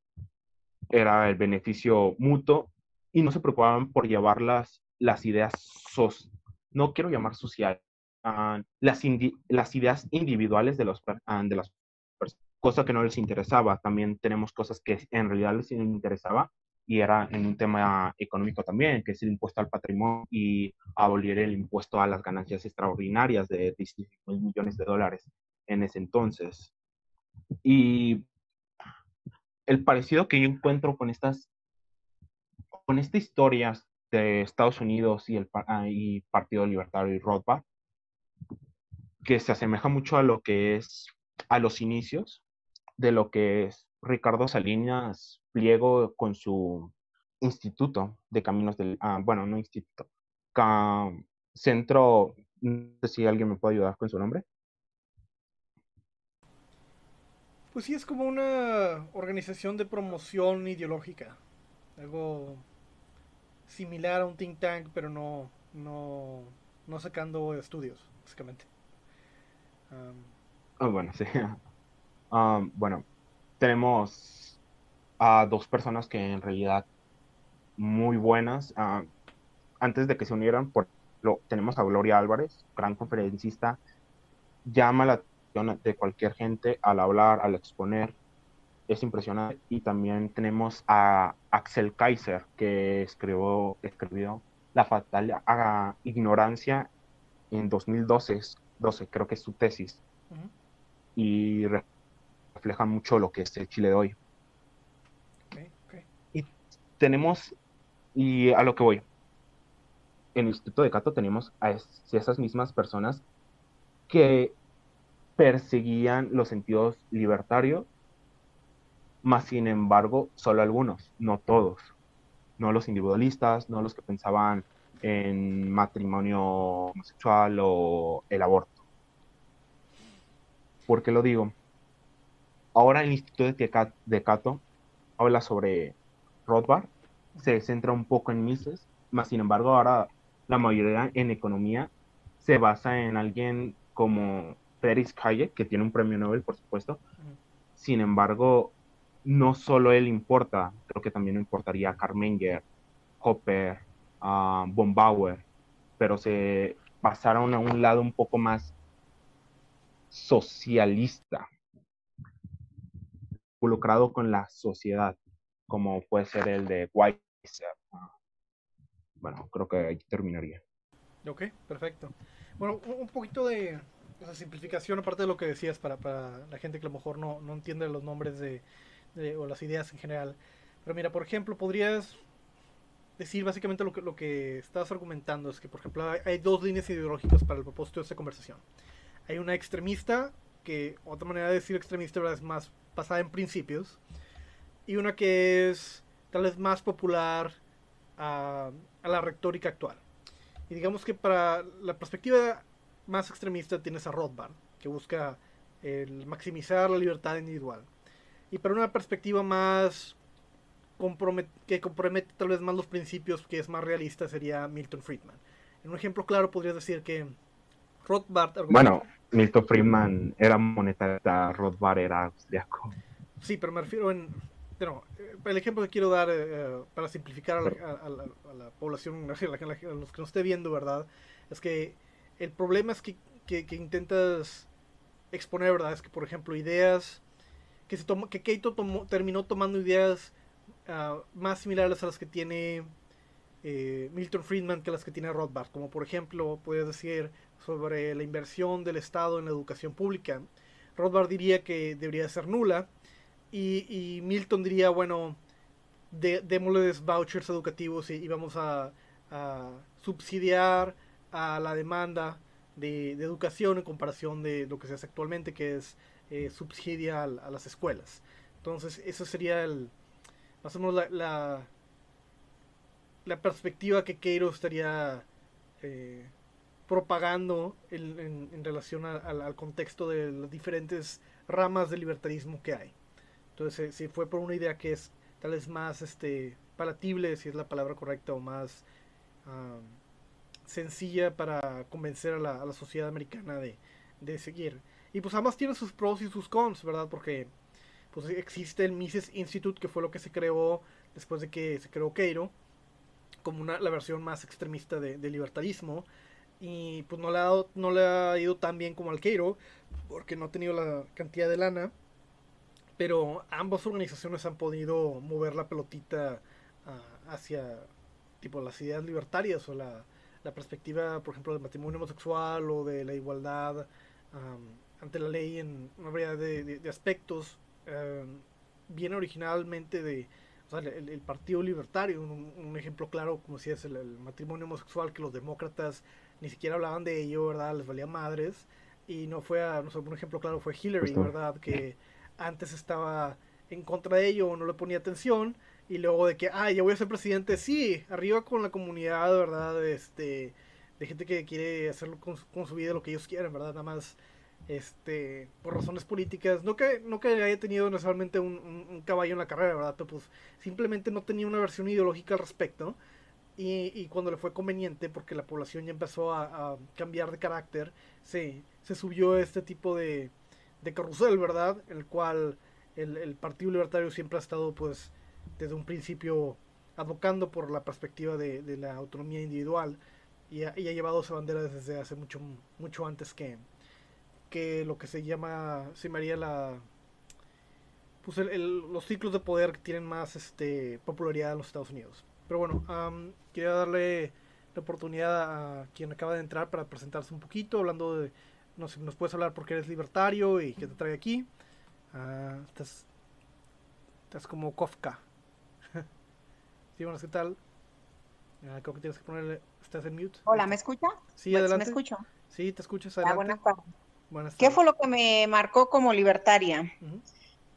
era el beneficio mutuo y no se preocupaban por llevar las, las ideas sos, no quiero llamar social, ah, las, las ideas individuales de, los, uh, de las personas, cosa que no les interesaba. También tenemos cosas que en realidad les interesaba y era en un tema económico también, que es el impuesto al patrimonio y abolir el impuesto a las ganancias extraordinarias de 16 mil millones de dólares en ese entonces. Y el parecido que yo encuentro con estas, con estas historias de Estados Unidos y el ah, Partido Libertario y Rothbard, que se asemeja mucho a lo que es a los inicios de lo que es Ricardo Salinas Pliego con su instituto de caminos del, ah, bueno, no instituto, centro, no sé si alguien me puede ayudar con su nombre. Pues sí, es como una organización de promoción ideológica. Algo similar a un think tank, pero no, no, no sacando estudios, básicamente. Ah, bueno, sí. bueno, tenemos a dos personas que en realidad muy buenas. antes de que se unieran, por, lo, tenemos a Gloria Álvarez, gran conferencista, llama la de cualquier gente al hablar, al exponer. Es impresionante. Y también tenemos a Axel Kaiser, que escribió, escribió La fatal ignorancia en 2012, 12, creo que es su tesis. Y refleja mucho lo que es el Chile de hoy. Y tenemos, y a lo que voy, en el Instituto de Cato tenemos a esas mismas personas que perseguían los sentidos libertarios, más sin embargo, solo algunos, no todos, no los individualistas, no los que pensaban en matrimonio homosexual o el aborto. ¿Por qué lo digo? ahora el Instituto de, Cato habla sobre Rothbard, se centra un poco en Mises, más sin embargo ahora la mayoría en economía se basa en alguien como Friedrich Hayek, que tiene un premio Nobel, por supuesto. Sin embargo, no solo él importa, creo que también importaría Karl Menger, Hopper, uh, von Bauer, pero se pasaron a un lado un poco más socialista, involucrado con la sociedad, como puede ser el de Weiser. Bueno, creo que ahí terminaría. Ok, perfecto. Bueno, un poquito de simplificación, aparte de lo que decías, para, para la gente que a lo mejor no, no entiende los nombres de, o las ideas en general. Pero mira, por ejemplo, podrías decir básicamente lo que, lo que estás argumentando es que, por ejemplo, hay, dos líneas ideológicas para el propósito de esta conversación. Hay una extremista, que otra manera de decir extremista es más basada en principios, y una que es tal vez más popular a, a la retórica actual. Y digamos que para la perspectiva más extremista tienes a Rothbard, que busca maximizar la libertad individual. Y para una perspectiva más que compromete tal vez más los principios, que es más realista, sería Milton Friedman. En un ejemplo claro podría decir que Rothbard... Bueno, Milton Friedman era monetaria, Rothbard era austriaco. Sí, pero me refiero en... No, el ejemplo que quiero dar eh, para simplificar a la, población, a, los que nos esté viendo, ¿verdad? Es que el problema es que, que, que intentas exponer, ¿verdad? Es que, por ejemplo, ideas que, se tomó, que Keito terminó tomando ideas ah, más similares a las que tiene eh, Milton Friedman que las que tiene Rothbard, como por ejemplo, puedes decir sobre la inversión del Estado en la educación pública. Rothbard diría que debería ser nula y, Milton diría, bueno, de, démosles vouchers educativos y, vamos a, subsidiar a la demanda de, de, educación en comparación de lo que se hace actualmente, que es eh, subsidia a, las escuelas. Entonces, eso sería el, más o menos la, la, perspectiva que Keiro estaría eh, propagando en, relación al contexto de las diferentes ramas del libertarismo que hay. Entonces, si fue por una idea que es tal vez más este, palatible, si es la palabra correcta, o más sencilla para convencer a la, a la sociedad americana de, de seguir. Y pues ambas tienen sus pros y sus cons, ¿verdad? Porque pues existe el Mises Institute, que fue lo que se creó después de que se creó Keiro, como una, la versión más extremista de, libertarismo. Y pues no le, ha no le ha ido tan bien como al Keiro, porque no ha tenido la cantidad de lana. Pero ambas organizaciones han podido mover la pelotita ah, hacia tipo las ideas libertarias o la, la, perspectiva, por ejemplo, del matrimonio homosexual o de la igualdad ante la ley en una variedad de, aspectos. Em, viene originalmente de el, Partido Libertario, un, ejemplo claro, como si es el, matrimonio homosexual, que los demócratas ni siquiera hablaban de ello, ¿verdad? Les valía madres. Y no fue, a, no sé, un ejemplo claro fue Hillary, ¿verdad? Que antes estaba en contra de ello, no le ponía atención. Y luego de que, ah, ya voy a ser presidente, sí, arriba con la comunidad, ¿verdad? Este, de gente que quiere hacerlo con, con su vida lo que ellos quieren, ¿verdad? Nada más este, por razones políticas, no que, no que haya tenido necesariamente un, caballo en la carrera, ¿verdad? Pero pues simplemente no tenía una versión ideológica al respecto. Y, y cuando le fue conveniente, porque la población ya empezó a, cambiar de carácter, se, se subió este tipo de, de carrusel, ¿verdad? El cual el, el, Partido Libertario siempre ha estado, pues, desde un principio abocando por la perspectiva de, de la autonomía individual y ha, y ha llevado esa bandera desde hace mucho, mucho antes que, que lo que se llama, se llamaría la, pues los ciclos de poder que tienen más este, popularidad en los Estados Unidos. Pero bueno, quería darle la oportunidad a quien acaba de entrar para presentarse un poquito, hablando de, no sé, nos puedes hablar porque eres libertario y qué te trae aquí. Uh, estás, estás como Kofka. sí, bueno, ¿qué tal? Uh, creo que tienes que ponerle, estás en mute. Hola, ¿me escucha? Sí, pues, adelante. ¿Me escucho? Sí, te escuchas. Ah, adelante. Ah, ¿Qué fue lo que me marcó como libertaria?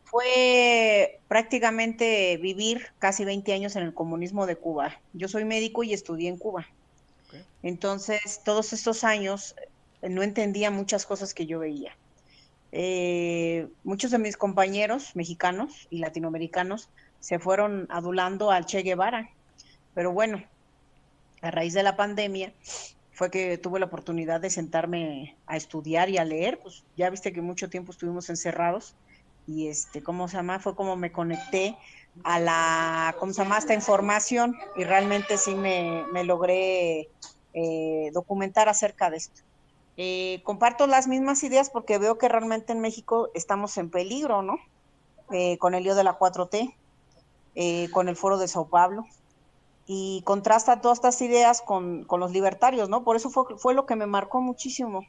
Fue prácticamente vivir casi 20 años en el comunismo de Cuba. Yo soy médico y estudié en Cuba. Entonces, todos estos años eh, no entendía muchas cosas que yo veía. eh, muchos de mis compañeros mexicanos y latinoamericanos se fueron adulando al Che Guevara. Pero bueno, a raíz de la pandemia fue que tuve la oportunidad de sentarme a estudiar y a leer, pues ya viste que mucho tiempo estuvimos encerrados y este, ¿cómo se llama? Fue como me conecté a la, ¿cómo se llama? Esta información y realmente sí me, logré eh, documentar acerca de esto. Eh, comparto las mismas ideas porque veo que realmente en México estamos en peligro, ¿no? Eh, con el lío de la 4T, con el foro de Sao Paulo, y contrasta todas estas ideas con, los libertarios, ¿no? Por eso fue, fue lo que me marcó muchísimo.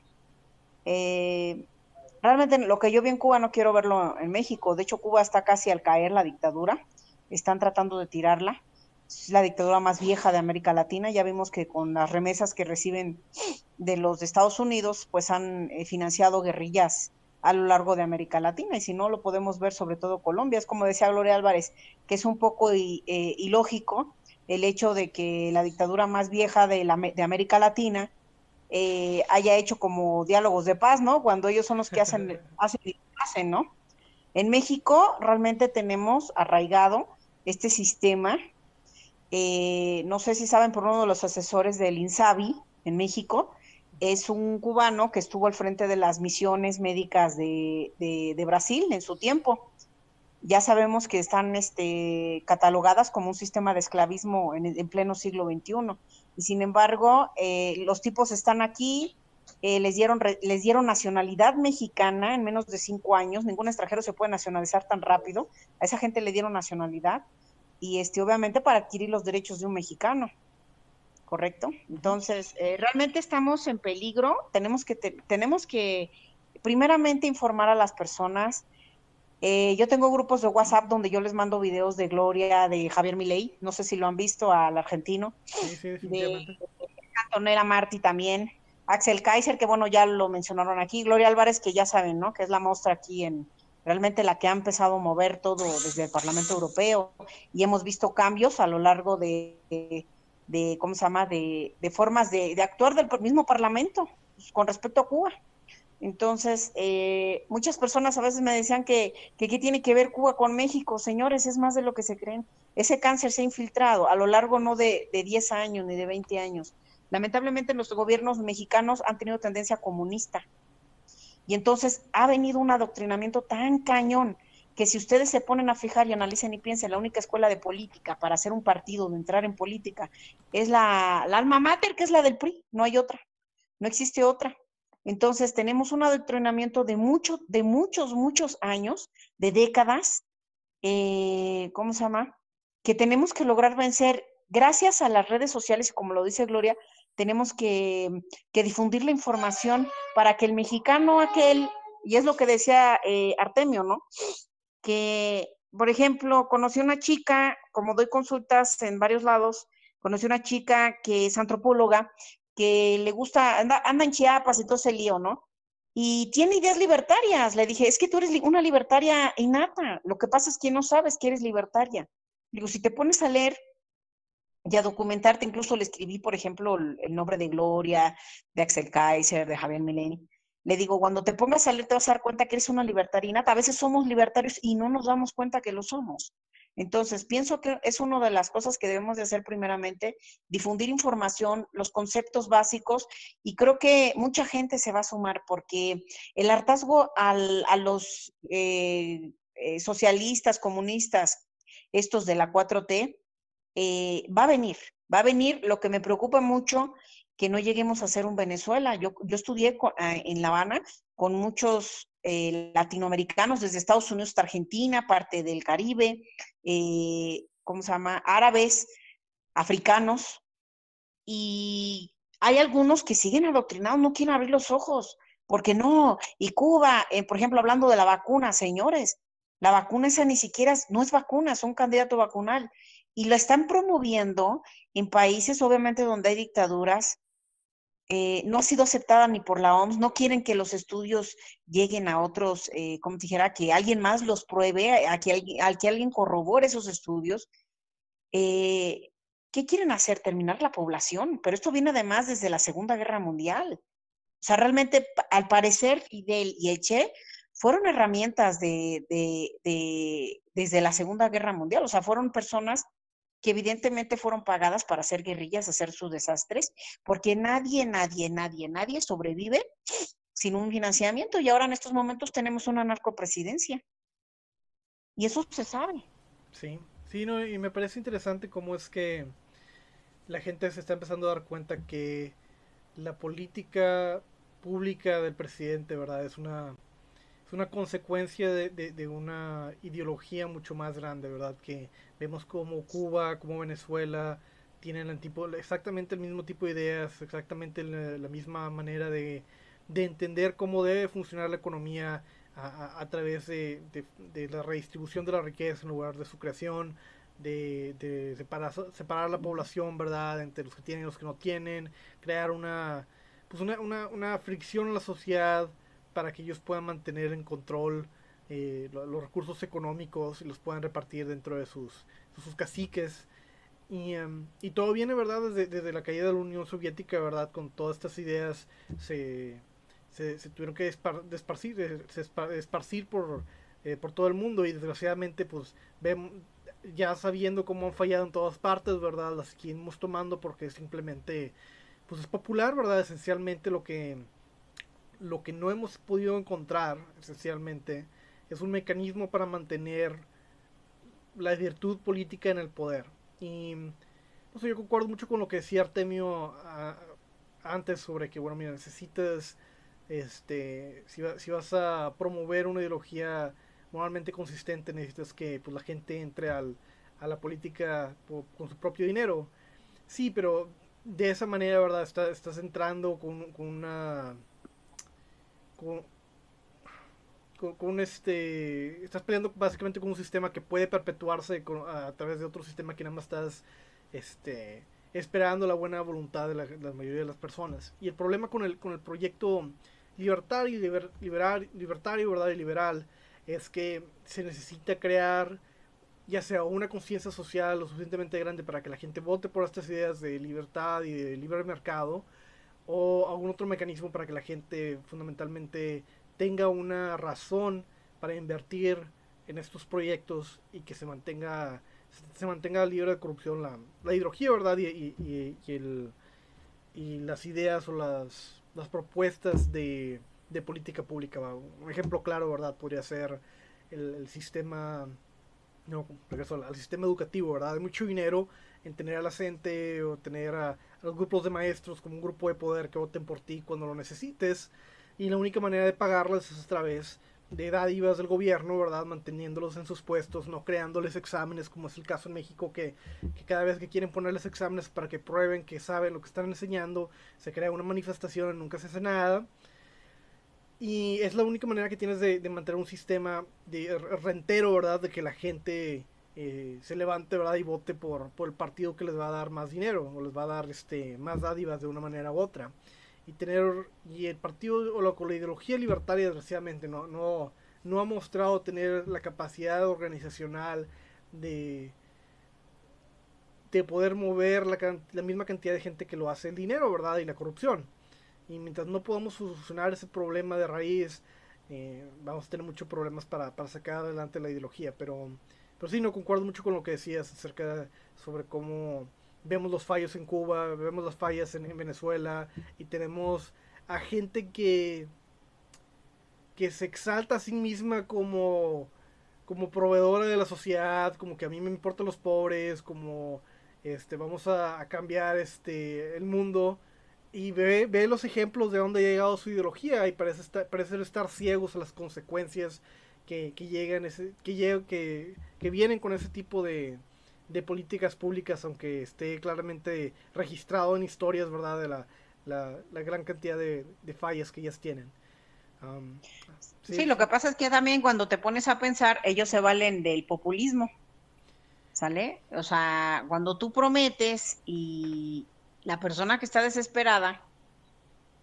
realmente lo que yo vi en Cuba no quiero verlo en México. De hecho, Cuba está casi al caer la dictadura. Están tratando de tirarla es la dictadura más vieja de América Latina. Ya vimos que con las remesas que reciben de los Estados Unidos, pues han eh, financiado guerrillas a lo largo de América Latina. Y si no, lo podemos ver sobre todo Colombia. Es como decía Gloria Álvarez, que es un poco eh, ilógico el hecho de que la dictadura más vieja de, la, de América Latina eh, haya hecho como diálogos de paz, ¿no? Cuando ellos son los que hacen, hacen, hacen, ¿no? En México realmente tenemos arraigado este sistema eh, no sé si saben por uno de los asesores del INSABI en México, es un cubano que estuvo al frente de las misiones médicas de, Brasil en su tiempo. Ya sabemos que están este, catalogadas como un sistema de esclavismo en, pleno siglo XXI. Y sin embargo, eh, los tipos están aquí, eh, les, dieron, les dieron nacionalidad mexicana en menos de cinco años. Ningún extranjero se puede nacionalizar tan rápido. A esa gente le dieron nacionalidad y este, obviamente para adquirir los derechos de un mexicano. ¿Correcto? Entonces, eh, realmente estamos en peligro. Tenemos que, tenemos que, primeramente, informar a las personas. Eh, yo tengo grupos de WhatsApp donde yo les mando videos de Gloria, de Javier Milei, no sé si lo han visto al argentino. Sí, sí, de Antonella Marti también. Axel Kaiser, que bueno, ya lo mencionaron aquí. Gloria Álvarez, que ya saben, ¿no? Que es la mostra aquí en, realmente la que ha empezado a mover todo desde el Parlamento Europeo y hemos visto cambios a lo largo de, de, ¿cómo se llama?, de, formas de, actuar del mismo Parlamento pues, con respecto a Cuba. Entonces, eh, muchas personas a veces me decían que, que qué tiene que ver Cuba con México. Señores, es más de lo que se creen. Ese cáncer se ha infiltrado a lo largo no de, de 10 años ni de 20 años. Lamentablemente los gobiernos mexicanos han tenido tendencia comunista y entonces ha venido un adoctrinamiento tan cañón que si ustedes se ponen a fijar y analicen y piensen, la única escuela de política para hacer un partido, de entrar en política, es la, alma mater, que es la del PRI, no hay otra, no existe otra. Entonces tenemos un adoctrinamiento de muchos, de muchos, muchos años, de décadas, eh, ¿cómo se llama? Que tenemos que lograr vencer gracias a las redes sociales, y como lo dice Gloria, tenemos que, difundir la información para que el mexicano aquel, y es lo que decía eh, Artemio, ¿no? Que, por ejemplo, conocí una chica, como doy consultas en varios lados, conocí una chica que es antropóloga, que le gusta, anda, anda en Chiapas y todo ese lío, ¿no? Y tiene ideas libertarias. Le dije, es que tú eres una libertaria innata. Lo que pasa es que no sabes que eres libertaria. Digo, si te pones a leer y a documentarte. Incluso le escribí, por ejemplo, el, nombre de Gloria, de Axel Kaiser, de Javier Mileni. Le digo, cuando te pongas a leer te vas a dar cuenta que eres una libertarina. A veces somos libertarios y no nos damos cuenta que lo somos. Entonces, pienso que es una de las cosas que debemos de hacer primeramente, difundir información, los conceptos básicos, y creo que mucha gente se va a sumar porque el hartazgo a los eh, eh, socialistas, comunistas, estos de la 4T, eh, va a venir, va a venir. Lo que me preocupa mucho, que no lleguemos a ser un Venezuela. Yo, yo estudié ah, en La Habana con muchos eh, latinoamericanos desde Estados Unidos hasta Argentina, parte del Caribe, eh, ¿cómo se llama? Árabes, africanos. Y hay algunos que siguen adoctrinados, no quieren abrir los ojos, porque no. Y Cuba, por ejemplo, hablando de la vacuna, señores, la vacuna esa ni siquiera no es vacuna, es un candidato vacunal y lo están promoviendo en países, obviamente, donde hay dictaduras. Eh, no ha sido aceptada ni por la OMS, no quieren que los estudios lleguen a otros, eh, como dijera, que alguien más los pruebe, a que, alguien, que alguien corrobore esos estudios. Eh, ¿Qué quieren hacer? Terminar la población, pero esto viene además desde la Segunda Guerra Mundial. O sea, realmente, al parecer, Fidel y Eche fueron herramientas de, de, desde la Segunda Guerra Mundial, o sea, fueron personas que evidentemente fueron pagadas para hacer guerrillas, hacer sus desastres, porque nadie, nadie, nadie, nadie sobrevive sin un financiamiento y ahora en estos momentos tenemos una narcopresidencia. Y eso se sabe. Sí, sí, no, y me parece interesante cómo es que la gente se está empezando a dar cuenta que la política pública del presidente, ¿verdad? Es una, es una consecuencia de, de, una ideología mucho más grande, ¿verdad? Que vemos como Cuba, como Venezuela tienen el tipo, exactamente el mismo tipo de ideas, exactamente la, misma manera de, de, entender cómo debe funcionar la economía a, través de, de, la redistribución de la riqueza en lugar de su creación, de, separar, separar la población, ¿verdad? Entre los que tienen y los que no tienen, crear una, pues una, una, una fricción en la sociedad para que ellos puedan mantener en control eh, los recursos económicos y los puedan repartir dentro de sus, sus caciques. Y, em, y, todo viene, ¿verdad? Desde, desde, la caída de la Unión Soviética, ¿verdad? Con todas estas ideas se, se, tuvieron que esparcir, esparcir por, eh, por todo el mundo y desgraciadamente pues vemos, ya sabiendo cómo han fallado en todas partes, ¿verdad? Las seguimos tomando porque simplemente pues es popular, ¿verdad? Esencialmente lo que lo que no hemos podido encontrar, esencialmente, es un mecanismo para mantener la virtud política en el poder. Y no yo concuerdo mucho con lo que decía Artemio antes sobre que, bueno, mira, necesitas, este, si, si vas a promover una ideología moralmente consistente, necesitas que pues, la gente entre al, a la política con su propio dinero. Sí, pero de esa manera, ¿verdad? estás entrando con, con una... Con, con, este estás peleando básicamente con un sistema que puede perpetuarse a, través de otro sistema que nada más estás este esperando la buena voluntad de la, mayoría de las personas. Y el problema con el con el proyecto libertario liberal, libertario verdad y liberal es que se necesita crear ya sea una conciencia social lo suficientemente grande para que la gente vote por estas ideas de libertad y de libre mercado, o algún otro mecanismo para que la gente fundamentalmente tenga una razón para invertir en estos proyectos y que se mantenga se mantenga libre de corrupción la, la ¿verdad? Y, y, y, el, y las ideas o las, las propuestas de, de política pública. Un ejemplo claro, ¿verdad? Podría ser el, sistema, no, regreso al, sistema educativo, ¿verdad? Hay mucho dinero en tener a la gente o tener a, los grupos de maestros como un grupo de poder que voten por ti cuando lo necesites. Y la única manera de pagarles es a través de dádivas del gobierno, ¿verdad? Manteniéndolos en sus puestos, no creándoles exámenes, como es el caso en México, que, cada vez que quieren ponerles exámenes para que prueben que saben lo que están enseñando, se crea una manifestación nunca se hace nada. Y es la única manera que tienes de, mantener un sistema de rentero, ¿verdad? De que la gente eh, se levante, ¿verdad? Y vote por, por el partido que les va a dar más dinero o les va a dar este, más dádivas de una manera u otra. Y tener, y el partido o la, la ideología libertaria, desgraciadamente, no, no, no ha mostrado tener la capacidad organizacional de, de poder mover la, la misma cantidad de gente que lo hace el dinero, ¿verdad? Y la corrupción. Y mientras no podamos solucionar ese problema de raíz, eh, vamos a tener muchos problemas para, para, sacar adelante la ideología. Pero, pero sí, no concuerdo mucho con lo que decías acerca sobre cómo vemos los fallos en Cuba, vemos las fallas en, Venezuela y tenemos a gente que, que se exalta a sí misma como, como proveedora de la sociedad, como que a mí me importan los pobres, como este, vamos a, cambiar este, el mundo y ve, ve, los ejemplos de dónde ha llegado su ideología y parece estar, parece estar ciegos a las consecuencias que, llegan ese, que, que, que vienen con ese tipo de, de, políticas públicas, aunque esté claramente registrado en historias, ¿verdad? De la, la, la gran cantidad de, de, fallas que ellas tienen. Um, sí. sí, lo que pasa es que también cuando te pones a pensar, ellos se valen del populismo. ¿Sale? O sea, cuando tú prometes y, la persona que está desesperada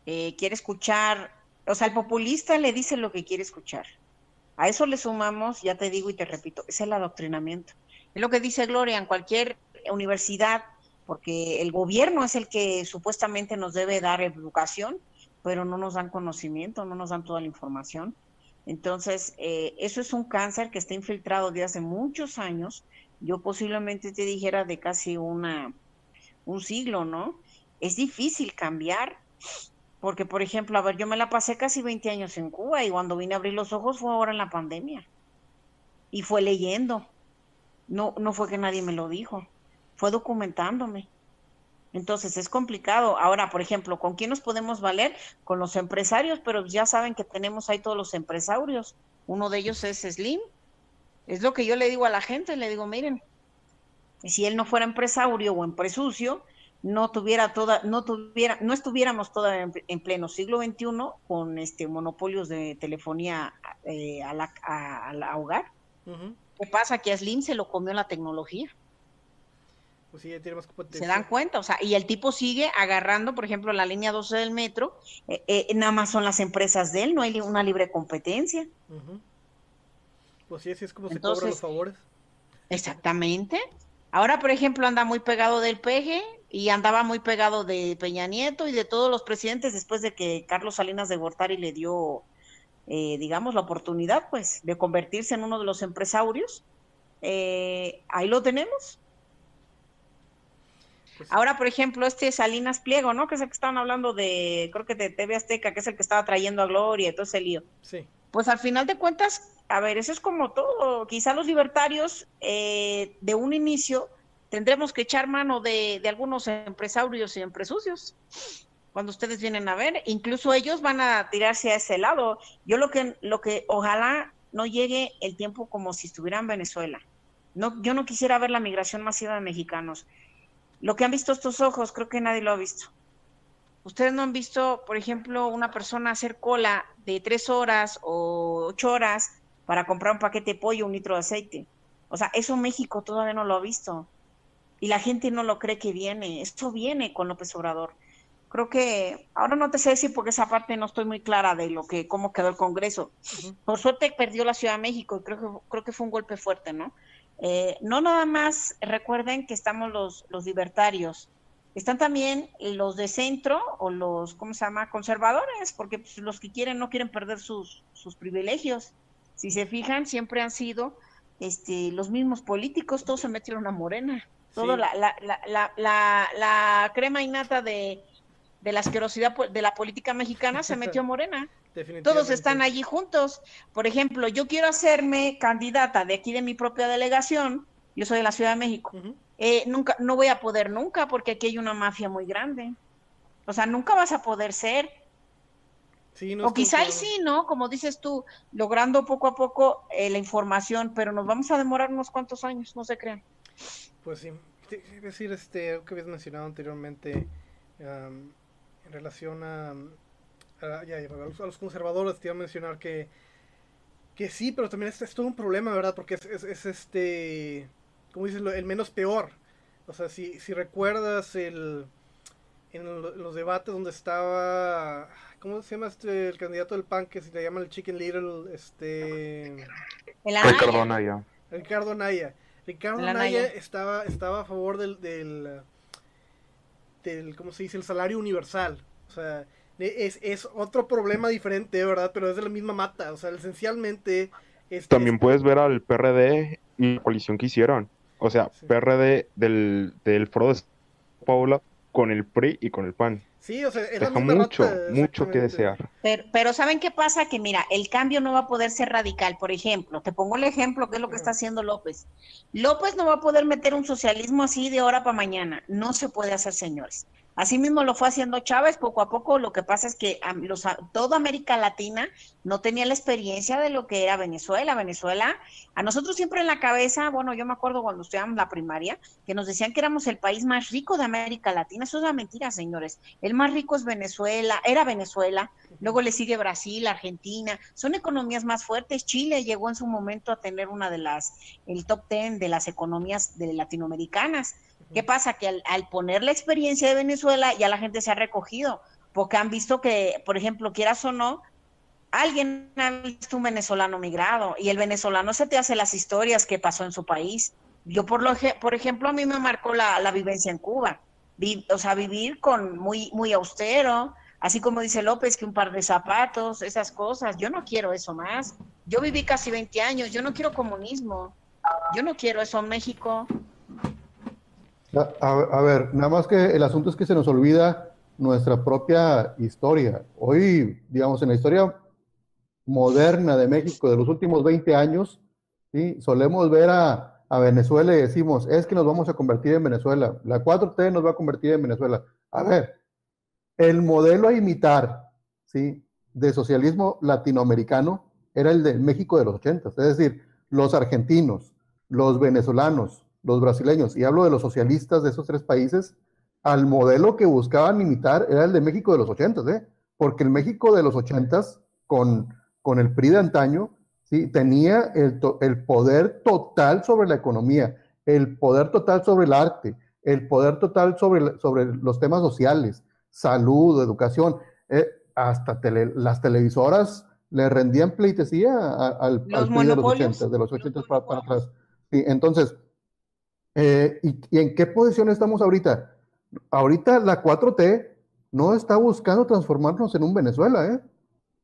eh, quiere escuchar, o sea, el populista le dice lo que quiere escuchar. A eso le sumamos, ya te digo y te repito, es el adoctrinamiento. Es lo que dice Gloria en cualquier universidad, porque el gobierno es el que supuestamente nos debe dar educación, pero no nos dan conocimiento, no nos dan toda la información. Entonces, eh, eso es un cáncer que está infiltrado de hace muchos años. Yo posiblemente te dijera de casi una, un siglo, ¿no? Es difícil cambiar, porque, por ejemplo, a ver, yo me la pasé casi 20 años en Cuba y cuando vine a abrir los ojos fue ahora en la pandemia. Y fue leyendo. No, no fue que nadie me lo dijo, fue documentándome. Entonces es complicado. Ahora, por ejemplo, ¿con quién nos podemos valer? Con los empresarios, pero ya saben que tenemos ahí todos los empresarios. Uno de ellos es Slim. Es lo que yo le digo a la gente, le digo, miren, si él no fuera empresario o empresucio, no tuviera toda, no tuviera, no estuviéramos todavía en, pleno siglo XXI con este monopolios de telefonía eh, a la, hogar. ¿Qué pasa? Que a Slim se lo comió la tecnología. Pues sí, tiene más Se dan cuenta, o sea, y el tipo sigue agarrando, por ejemplo, la línea 12 del metro, eh, eh, nada más son las empresas de él, no hay una libre competencia. Pues sí, así es como se cobran los favores. Exactamente. Ahora, por ejemplo, anda muy pegado del peje y andaba muy pegado de Peña Nieto y de todos los presidentes después de que Carlos Salinas de Gortari le dio, eh, digamos, la oportunidad, pues, de convertirse en uno de los empresarios. ahí lo tenemos pues Ahora, por ejemplo, este Salinas Pliego, ¿no? Que es el que estaban hablando de, creo que de TV Azteca, que es el que estaba trayendo a Gloria y todo ese lío. Sí. Pues al final de cuentas, a ver, eso es como todo. Quizá los libertarios, eh, de un inicio, tendremos que echar mano de, de algunos empresarios y empresucios cuando ustedes vienen a ver, incluso ellos van a tirarse a ese lado. Yo lo que, lo que ojalá no llegue el tiempo como si estuviera en Venezuela. No, yo no quisiera ver la migración masiva de mexicanos. Lo que han visto estos ojos, creo que nadie lo ha visto. Ustedes no han visto, por ejemplo, una persona hacer cola de tres horas o ocho horas para comprar un paquete de pollo, un litro de aceite. O sea, eso México todavía no lo ha visto. Y la gente no lo cree que viene. Esto viene con López Obrador. Creo que, ahora no te sé decir porque esa parte no estoy muy clara de lo que, cómo quedó el Congreso. Por suerte perdió la Ciudad de México y creo que, creo que fue un golpe fuerte, ¿no? Eh, no nada más recuerden que estamos los, los libertarios, están también los de centro o los, ¿cómo se llama?, conservadores, porque pues, los que quieren no quieren perder sus, sus privilegios. Si se fijan, siempre han sido este, los mismos políticos, todos se metieron a Morena. Todo la, la, la, la, la crema innata de, de la asquerosidad de la política mexicana se metió a Morena. Todos están allí juntos. Por ejemplo, yo quiero hacerme candidata de aquí de mi propia delegación. Yo soy de la Ciudad de México. Eh, nunca, no voy a poder nunca porque aquí hay una mafia muy grande. O sea, nunca vas a poder ser. o quizá sí, ¿no? Como dices tú, logrando poco a poco eh, la información, pero nos vamos a demorar unos cuantos años, no se crean. Pues sí. Es decir, este, que habías mencionado anteriormente, en relación a a, ya, a, los, conservadores te iba a mencionar que, que sí, pero también es, todo un problema, ¿verdad? Porque es, es, este, como dices, el menos peor. O sea, si, si recuerdas el, en los debates donde estaba, ¿cómo se llama este, el candidato del PAN que se le llama el Chicken Little? Este... Ricardo Anaya. Ricardo Anaya. Ricardo Anaya estaba, estaba a favor del, del, del, ¿cómo se dice? El salario universal. O sea, es, es otro problema diferente, ¿verdad? Pero es de la misma mata, o sea, esencialmente... Este, También puedes ver al PRD y la coalición que hicieron. O sea, PRD del, del Foro de Paula con el PRI y con el PAN. Sí, o sea, Deja mucho, mucho que desear. Pero, pero, ¿saben qué pasa? Que mira, el cambio no va a poder ser radical. Por ejemplo, te pongo el ejemplo, que es lo que está haciendo López. López no va a poder meter un socialismo así de ahora para mañana. No se puede hacer, señores. Así mismo lo fue haciendo Chávez poco a poco. Lo que pasa es que los, toda América Latina no tenía la experiencia de lo que era Venezuela. Venezuela, a nosotros siempre en la cabeza, bueno, yo me acuerdo cuando estudiamos la primaria, que nos decían que éramos el país más rico de América Latina. Eso es una mentira, señores. El más rico es Venezuela, era Venezuela, luego le sigue Brasil, Argentina. Son economías más fuertes. Chile llegó en su momento a tener una de las, el top ten de las economías de latinoamericanas. ¿Qué pasa? Que al, poner la experiencia de Venezuela ya la gente se ha recogido, porque han visto que, por ejemplo, quieras o no, alguien ha visto un venezolano migrado y el venezolano se te hace las historias que pasó en su país. Yo, por, lo, por ejemplo, a mí me marcó la, vivencia en Cuba. o sea, vivir con muy, muy austero, Así como dice López, que un par de zapatos, esas cosas. Yo no quiero eso más. Yo viví casi 20 años, yo no quiero comunismo. Yo no quiero eso en México. A, ver, nada más que el asunto es que se nos olvida nuestra propia historia. Hoy, digamos, en la historia moderna de México de los últimos 20 años, ¿sí? solemos ver a, a Venezuela y decimos, es que nos vamos a convertir en Venezuela. La 4T nos va a convertir en Venezuela. A ver, el modelo a imitar, ¿sí? De socialismo latinoamericano era el de México de los 80, es decir, los argentinos, los venezolanos, los brasileños, y hablo de los socialistas de esos tres países, al modelo que buscaban imitar era el de México de los 80, ¿eh? Porque el México de los 80 con, con el PRI de antaño, ¿sí? Tenía el, el poder total sobre la economía, el poder total sobre el arte, el poder total sobre, sobre los temas sociales, salud, educación, eh, hasta las televisoras le rendían pleitesía al, al de los 80, de los 80 para, atrás. entonces, eh, ¿y, en qué posición estamos ahorita? Ahorita la 4T no está buscando transformarnos en un Venezuela, ¿eh?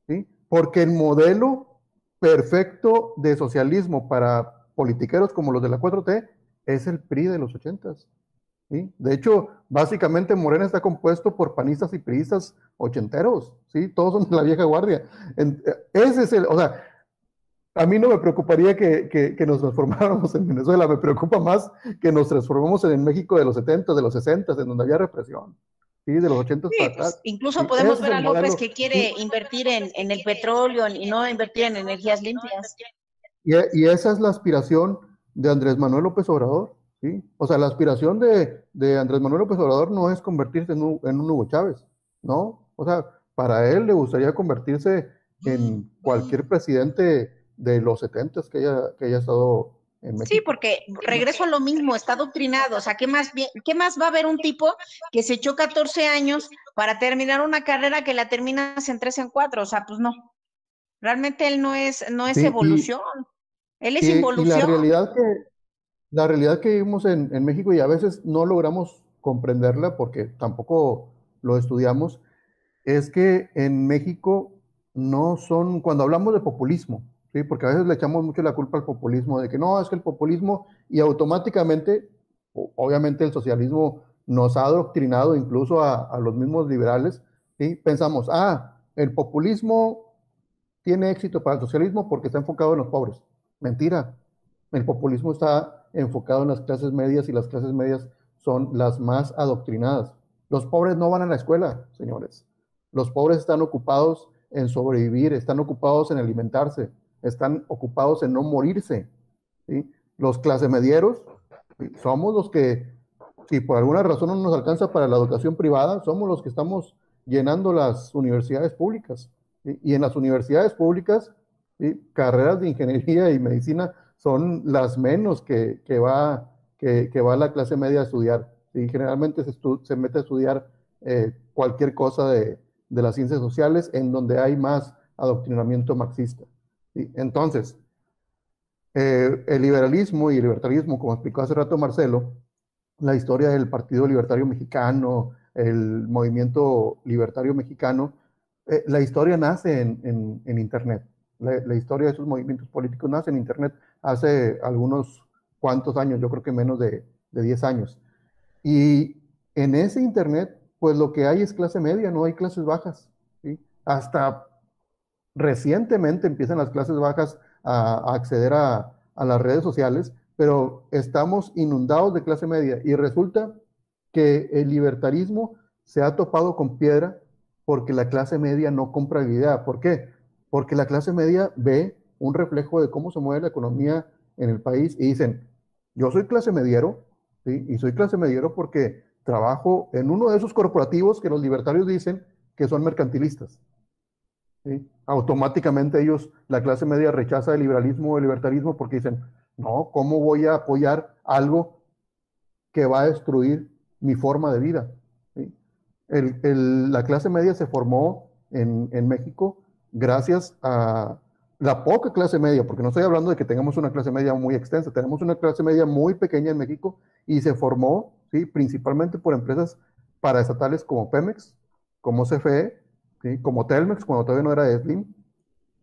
¿Sí? Porque el modelo perfecto de socialismo para politiqueros como los de la 4T es el PRI de los 80s. De hecho, básicamente Morena está compuesto por panistas y priistas ochenteros, ¿sí? Todos son de la vieja guardia. ese es el, o sea, a mí no me preocuparía que, nos transformáramos en Venezuela, me preocupa más que nos transformemos en el México de los 70, de los 60, en donde había represión. Sí, de los 80 pues, incluso podemos ver a López que quiere invertir en, el petróleo y no invertir en energías limpias. Y, y esa es la aspiración de Andrés Manuel López Obrador. O sea, la aspiración de, Andrés Manuel López Obrador no es convertirse en un, en Hugo Chávez, ¿no? O sea, para él le gustaría convertirse en cualquier presidente de los 70 que haya, que haya estado en México. Sí, porque regreso a lo mismo, está doctrinado. O sea, ¿qué más, ¿qué más va a haber un tipo que se echó 14 años para terminar una carrera que la terminas en 3 en 4? O sea, pues no. Realmente él no es, no es evolución. él es involución. Y la realidad que, la realidad que vivimos en, en, México y a veces no logramos comprenderla porque tampoco lo estudiamos, es que en México no son, cuando hablamos de populismo, ¿sí? porque a veces le echamos mucho la culpa al populismo, de que no, es que el populismo y automáticamente, obviamente el socialismo nos ha adoctrinado incluso a, los mismos liberales, ¿sí? pensamos, ah, el populismo tiene éxito para el socialismo porque está enfocado en los pobres. Mentira, el populismo está enfocado en las clases medias y las clases medias son las más adoctrinadas. Los pobres no van a la escuela, señores. Los pobres están ocupados en sobrevivir, están ocupados en alimentarse, están ocupados en no morirse. Los clase medieros somos los que, si por alguna razón no nos alcanza para la educación privada, somos los que estamos llenando las universidades públicas. Y en las universidades públicas, carreras de ingeniería y medicina son las menos que, va, que, la clase media a estudiar. Y generalmente se, se, mete a estudiar eh, cualquier cosa de, las ciencias sociales en donde hay más adoctrinamiento marxista. Entonces, eh, el liberalismo y el libertarismo, como explicó hace rato Marcelo, la historia del Partido Libertario Mexicano, el movimiento libertario mexicano, eh, la historia nace en, Internet. La, la, historia de esos movimientos políticos nace en Internet hace algunos cuantos años, yo creo que menos de, de 10 años. Y en ese Internet, pues lo que hay es clase media, no hay clases bajas. ¿sí? Hasta recientemente empiezan las clases bajas a, acceder a, las redes sociales, pero estamos inundados de clase media y resulta que el libertarismo se ha topado con piedra porque la clase media no compra idea. ¿Por qué? Porque la clase media ve un reflejo de cómo se mueve la economía en el país y dicen, yo soy clase mediero, y soy clase mediero porque trabajo en uno de esos corporativos que los libertarios dicen que son mercantilistas. Automáticamente ellos, la clase media rechaza el liberalismo o el libertarismo porque dicen, no, ¿cómo voy a apoyar algo que va a destruir mi forma de vida? la clase media se formó en, en México gracias a, la poca clase media, porque no estoy hablando de que tengamos una clase media muy extensa, tenemos una clase media muy pequeña en México y se formó ¿sí? principalmente por empresas paraestatales como Pemex, como CFE ¿sí? como Telmex, cuando todavía no era Slim,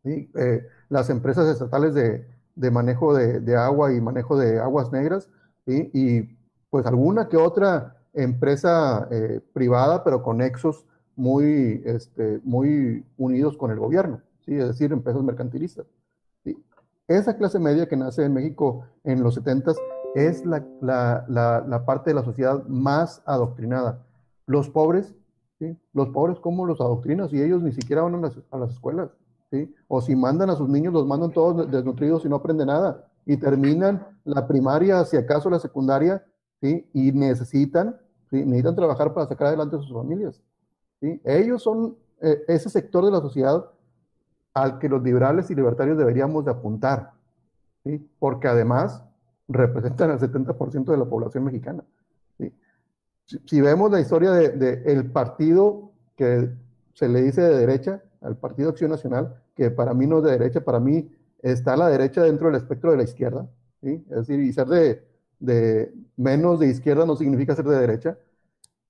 ¿sí? Eh, las empresas estatales de, de manejo de, de, agua y manejo de aguas negras, ¿sí? y pues alguna que otra empresa eh, privada, pero con nexos muy, este, muy unidos con el gobierno, ¿sí? es decir, empresas mercantilistas. ¿sí? Esa clase media que nace en México en los 70 es la, la, la, la, parte de la sociedad más adoctrinada. Los pobres, los pobres, ¿cómo los adoctrinas? Y ellos ni siquiera van a las, a las escuelas. ¿sí? O si mandan a sus niños, los mandan todos desnutridos y no aprenden nada. Y terminan la primaria, si acaso la secundaria, ¿sí? y necesitan, ¿sí? necesitan trabajar para sacar adelante a sus familias. ¿sí? Ellos son eh, ese sector de la sociedad al que los liberales y libertarios deberíamos de apuntar, ¿sí? porque además representan el 70% de la población mexicana. Si, vemos la historia del de, de partido que se le dice de derecha, al Partido Acción Nacional, que para mí no es de derecha, para mí está a la derecha dentro del espectro de la izquierda, ¿sí? es decir, y ser de, menos de izquierda no significa ser de derecha.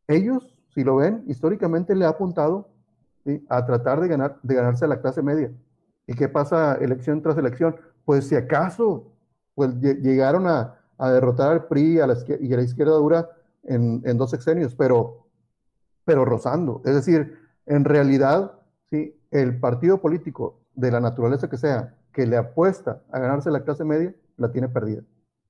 Ellos, si lo ven, históricamente le ha apuntado a tratar de, ganar, de ganarse a la clase media. ¿Y qué pasa elección tras elección? Pues si acaso pues, llegaron a, a derrotar al PRI a la y a la izquierda dura en, en, dos sexenios, pero, pero rozando. Es decir, en realidad, ¿sí? el partido político de la naturaleza que sea, que le apuesta a ganarse la clase media, la tiene perdida.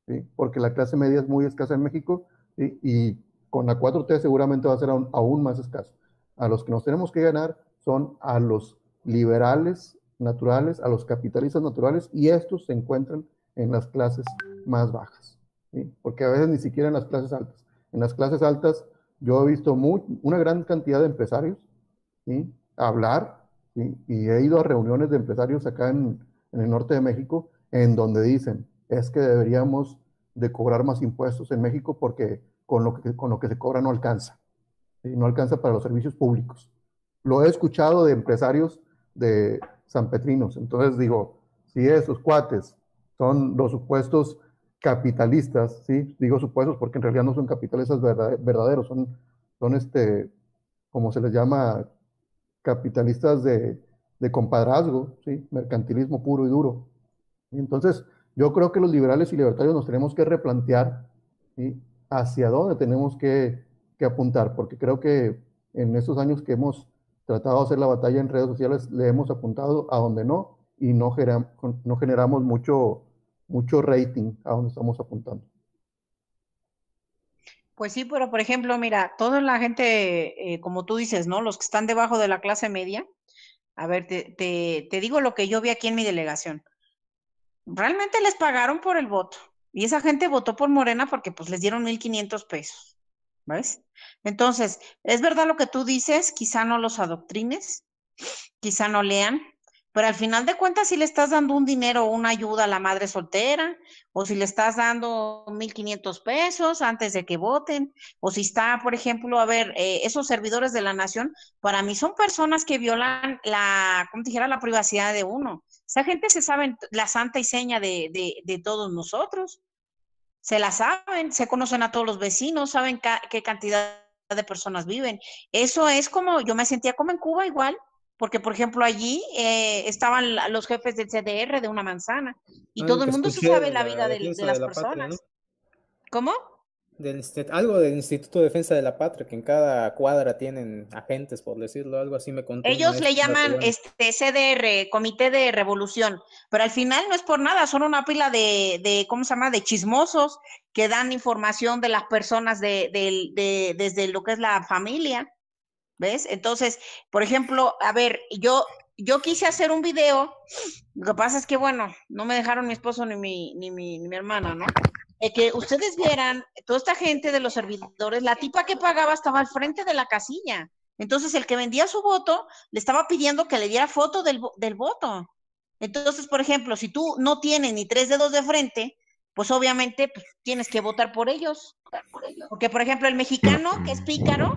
¿sí? Porque la clase media es muy escasa en México ¿sí? y con la 4T seguramente va a ser aún, aún más escaso. A los que nos tenemos que ganar son a los liberales naturales, a los capitalistas naturales, y estos se encuentran en las clases más bajas, ¿sí? porque a veces ni siquiera en las clases altas. En las clases altas yo he visto una gran cantidad de empresarios ¿sí? hablar, ¿sí? y he ido a reuniones de empresarios acá en, en, el norte de México, en donde dicen, es que deberíamos de cobrar más impuestos en México porque con lo que, se cobra no alcanza, no alcanza para los servicios públicos. Lo he escuchado de empresarios de San Petrinos, entonces digo, si esos cuates son los supuestos capitalistas, ¿sí? Digo supuestos porque en realidad no son capitalistas verdaderos, son, son este, como se les llama, capitalistas de, de compadrazgo, ¿sí? Mercantilismo puro y duro. Entonces, yo creo que los liberales y libertarios nos tenemos que replantear ¿sí? hacia dónde tenemos que, que, apuntar, porque creo que en estos años que hemos tratado de hacer la batalla en redes sociales, le hemos apuntado a donde no y no, generam, no generamos mucho, mucho rating a donde estamos apuntando. Pues sí, pero por ejemplo, mira, toda la gente, eh, como tú dices, ¿no? Los que están debajo de la clase media, a ver, te, te, te digo lo que yo vi aquí en mi delegación realmente les pagaron por el voto. Y esa gente votó por Morena porque pues les dieron 1.500 pesos. ¿Ves? Entonces, es verdad lo que tú dices, quizá no los adoctrines, quizá no lean, pero al final de cuentas si le estás dando un dinero o una ayuda a la madre soltera, o si le estás dando 1.500 pesos antes de que voten, o si está, por ejemplo, a ver, eh, esos servidores de la nación, para mí son personas que violan la, como dijera, la privacidad de uno. Esa gente se sabe la santa y seña de, de, de todos nosotros. Se la saben, se conocen a todos los vecinos, saben ca qué cantidad de personas viven. Eso es como, yo me sentía como en Cuba igual, porque por ejemplo allí eh, estaban los jefes del CDR de una manzana y ah, todo el mundo se sabe la vida de, de las de personas. Patria, ¿no? ¿Cómo? Del, algo del Instituto de Defensa de la Patria, que en cada cuadra tienen agentes, por decirlo, algo así me contó. Ellos le llaman este CDR, Comité de Revolución, pero al final no es por nada, son una pila de, de ¿cómo se llama?, de chismosos que dan información de las personas de, de, de, desde lo que es la familia, ¿ves? Entonces, por ejemplo, a ver, yo, yo quise hacer un video, lo que pasa es que, bueno, no me dejaron mi esposo ni mi, ni mi, ni mi hermana, ¿no? Eh, que ustedes vieran, toda esta gente de los servidores, la tipa que pagaba estaba al frente de la casilla. Entonces, el que vendía su voto le estaba pidiendo que le diera foto del, del voto. Entonces, por ejemplo, si tú no tienes ni tres dedos de frente, pues obviamente pues, tienes que votar por ellos. Porque, por ejemplo, el mexicano que es pícaro,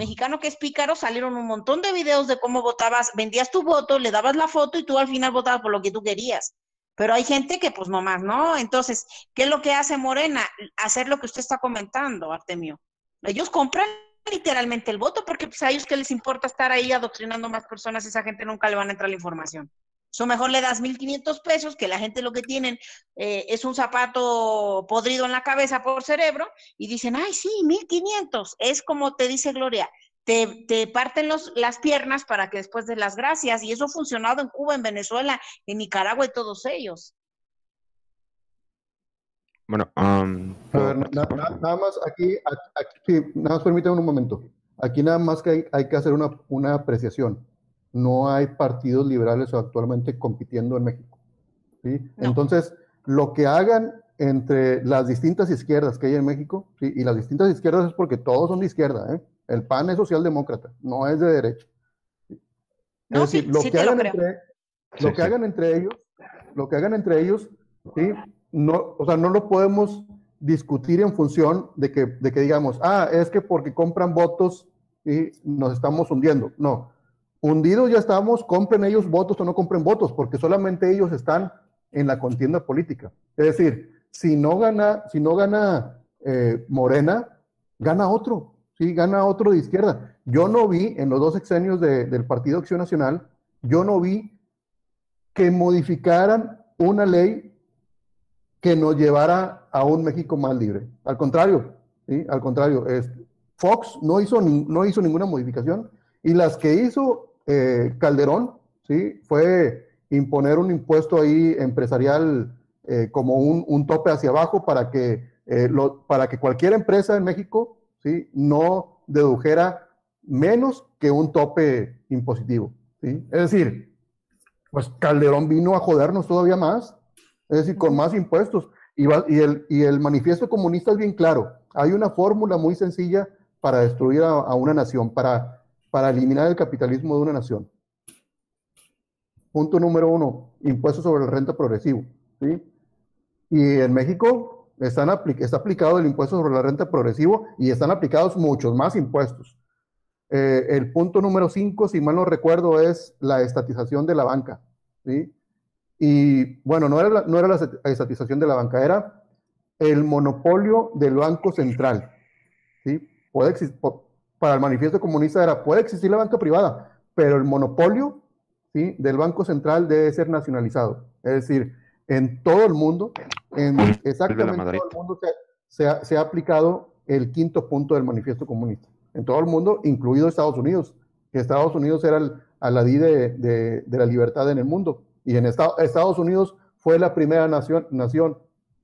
mexicano que es pícaro, salieron un montón de videos de cómo votabas, vendías tu voto, le dabas la foto y tú al final votabas por lo que tú querías. Pero hay gente que pues no más, ¿no? Entonces, ¿qué es lo que hace Morena? Hacer lo que usted está comentando, Artemio. Ellos compran literalmente el voto, porque pues, a ellos que les importa estar ahí adoctrinando más personas, esa gente nunca le van a entrar la información. Eso mejor le das 1.500 pesos, que la gente lo que tienen eh, es un zapato podrido en la cabeza por cerebro, y dicen, ay, sí, 1.500. Es como te dice Gloria, te, te parten los, las piernas para que después de las gracias, y eso ha funcionado en Cuba, en Venezuela, en Nicaragua y todos ellos. Bueno, um, nada más aquí, aquí, nada más permítame un momento. Aquí nada más que hay, hay que hacer una, una, apreciación. No hay partidos liberales actualmente compitiendo en México. ¿sí? Entonces, lo que hagan entre las distintas izquierdas que hay en México, ¿sí? y las distintas izquierdas es porque todos son de izquierda, ¿eh? el PAN es socialdemócrata, no es de derecha. No, es decir, lo, que hagan entre, lo que hagan entre ellos, lo que hagan entre ellos, ¿sí? no, o sea, no lo podemos discutir en función de que, de que digamos, ah, es que porque compran votos y nos estamos hundiendo. No, hundidos ya estamos, compren ellos votos o no compren votos, porque solamente ellos están en la contienda política. Es decir, si no gana, si no gana eh, Morena, gana otro, ¿sí? gana otro de izquierda. Yo no vi en los dos exenios del Partido Acción Nacional, yo no vi que modificaran una ley que nos llevara a un México más libre. Al contrario, ¿sí? al contrario, Fox no hizo, no hizo ninguna modificación y las que hizo eh, Calderón ¿sí? fue imponer un impuesto ahí empresarial eh, como un, un, tope hacia abajo para que, eh, lo, para que cualquier empresa en México ¿sí? no dedujera menos que un tope impositivo. ¿sí? Es decir, pues Calderón vino a jodernos todavía más es decir, con más impuestos. Y, y, el, y el manifiesto comunista es bien claro. Hay una fórmula muy sencilla para destruir a, una nación, para, para eliminar el capitalismo de una nación. Punto número uno, impuestos sobre la renta progresivo. ¿sí? Y en México están está aplicado el impuesto sobre la renta progresivo y están aplicados muchos más impuestos. Eh, el punto número cinco, si mal no recuerdo, es la estatización de la banca. ¿sí? Y bueno, no era, la, no era la estatización de la banca, era el monopolio del Banco Central. ¿sí? Puede para el manifiesto comunista era, puede existir la banca privada, pero el monopolio ¿sí? del Banco Central debe ser nacionalizado. Es decir, en todo el mundo, en exactamente todo el mundo se, ha, se, ha, aplicado el quinto punto del manifiesto comunista. En todo el mundo, incluido Estados Unidos, que Estados Unidos era el aladí de, de, de la libertad en el mundo. Y en Estados Unidos fue la primera nación, nación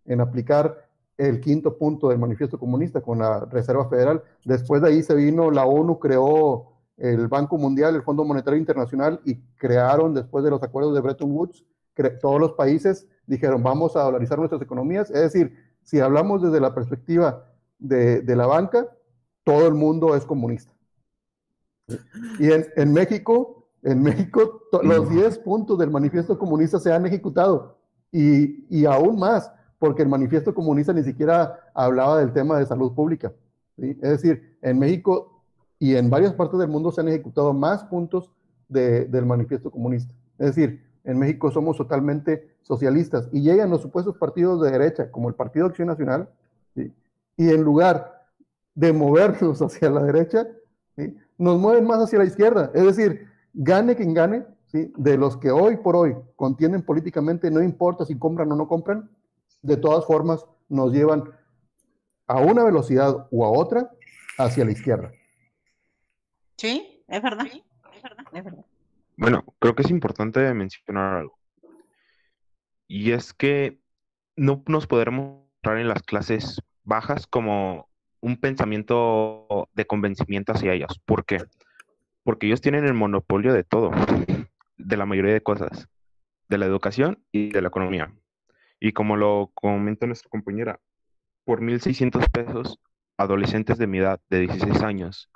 en aplicar el quinto punto del manifiesto comunista con la Reserva Federal. Después de ahí se vino, la ONU creó el Banco Mundial, el Fondo Monetario Internacional y crearon, después de los acuerdos de Bretton Woods, todos los países dijeron, vamos a dolarizar nuestras economías. Es decir, si hablamos desde la perspectiva de, de la banca, todo el mundo es comunista. Y en, en México, en México, los 10 puntos del manifiesto comunista se han ejecutado y, y, aún más, porque el manifiesto comunista ni siquiera hablaba del tema de salud pública. Es decir, en México y en varias partes del mundo se han ejecutado más puntos de, del manifiesto comunista. Es decir, en México somos totalmente socialistas y llegan los supuestos partidos de derecha, como el Partido Acción Nacional, y en lugar de movernos hacia la derecha, nos mueven más hacia la izquierda. Es decir, gane quien gane, ¿sí? de los que hoy por hoy contienen políticamente, no importa si compran o no compran, de todas formas nos llevan a una velocidad o a otra hacia la izquierda. Sí, es verdad. Es verdad, es verdad. Bueno, creo que es importante mencionar algo. Y es que no nos podremos entrar en las clases bajas como un pensamiento de convencimiento hacia ellas. ¿Por qué? porque ellos tienen el monopolio de todo, de la mayoría de cosas, de la educación y de la economía. Y como lo comenta nuestra compañera, por 1.600 pesos, adolescentes de mi edad, de 16 años,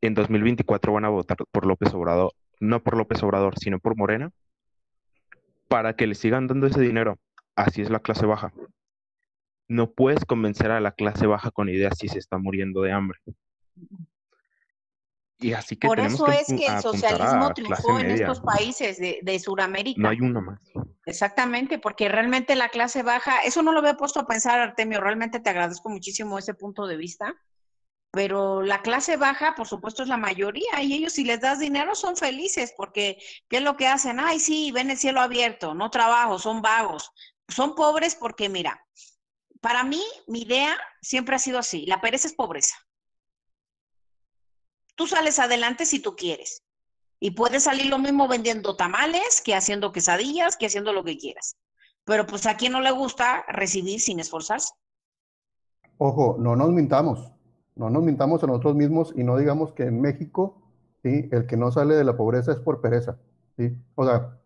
en 2024 van a votar por López Obrador, no por López Obrador, sino por Morena, para que le sigan dando ese dinero. Así es la clase baja. No puedes convencer a la clase baja con ideas si se está muriendo de hambre. Y así que Por eso es que el socialismo triunfó en estos países de, de Sudamérica. No hay uno más. Exactamente, porque realmente la clase baja, eso no lo había puesto a pensar, Artemio, realmente te agradezco muchísimo ese punto de vista. pero la clase baja, por supuesto, es la mayoría y ellos si les das dinero son felices porque ¿qué es lo que hacen? Ay, sí, ven el cielo abierto, no trabajo, son vagos. Son pobres porque, mira, para mí, mi idea siempre ha sido así, la pereza es pobreza. Tú sales adelante si tú quieres y puedes salir lo mismo vendiendo tamales que haciendo quesadillas, que haciendo lo que quieras. Pero pues a quien no le gusta recibir sin esforzarse. Ojo, no nos mintamos no nos mintamos a nosotros mismos y no digamos que en México, ¿sí? el que no sale de la pobreza es por pereza. ¿sí? O sea,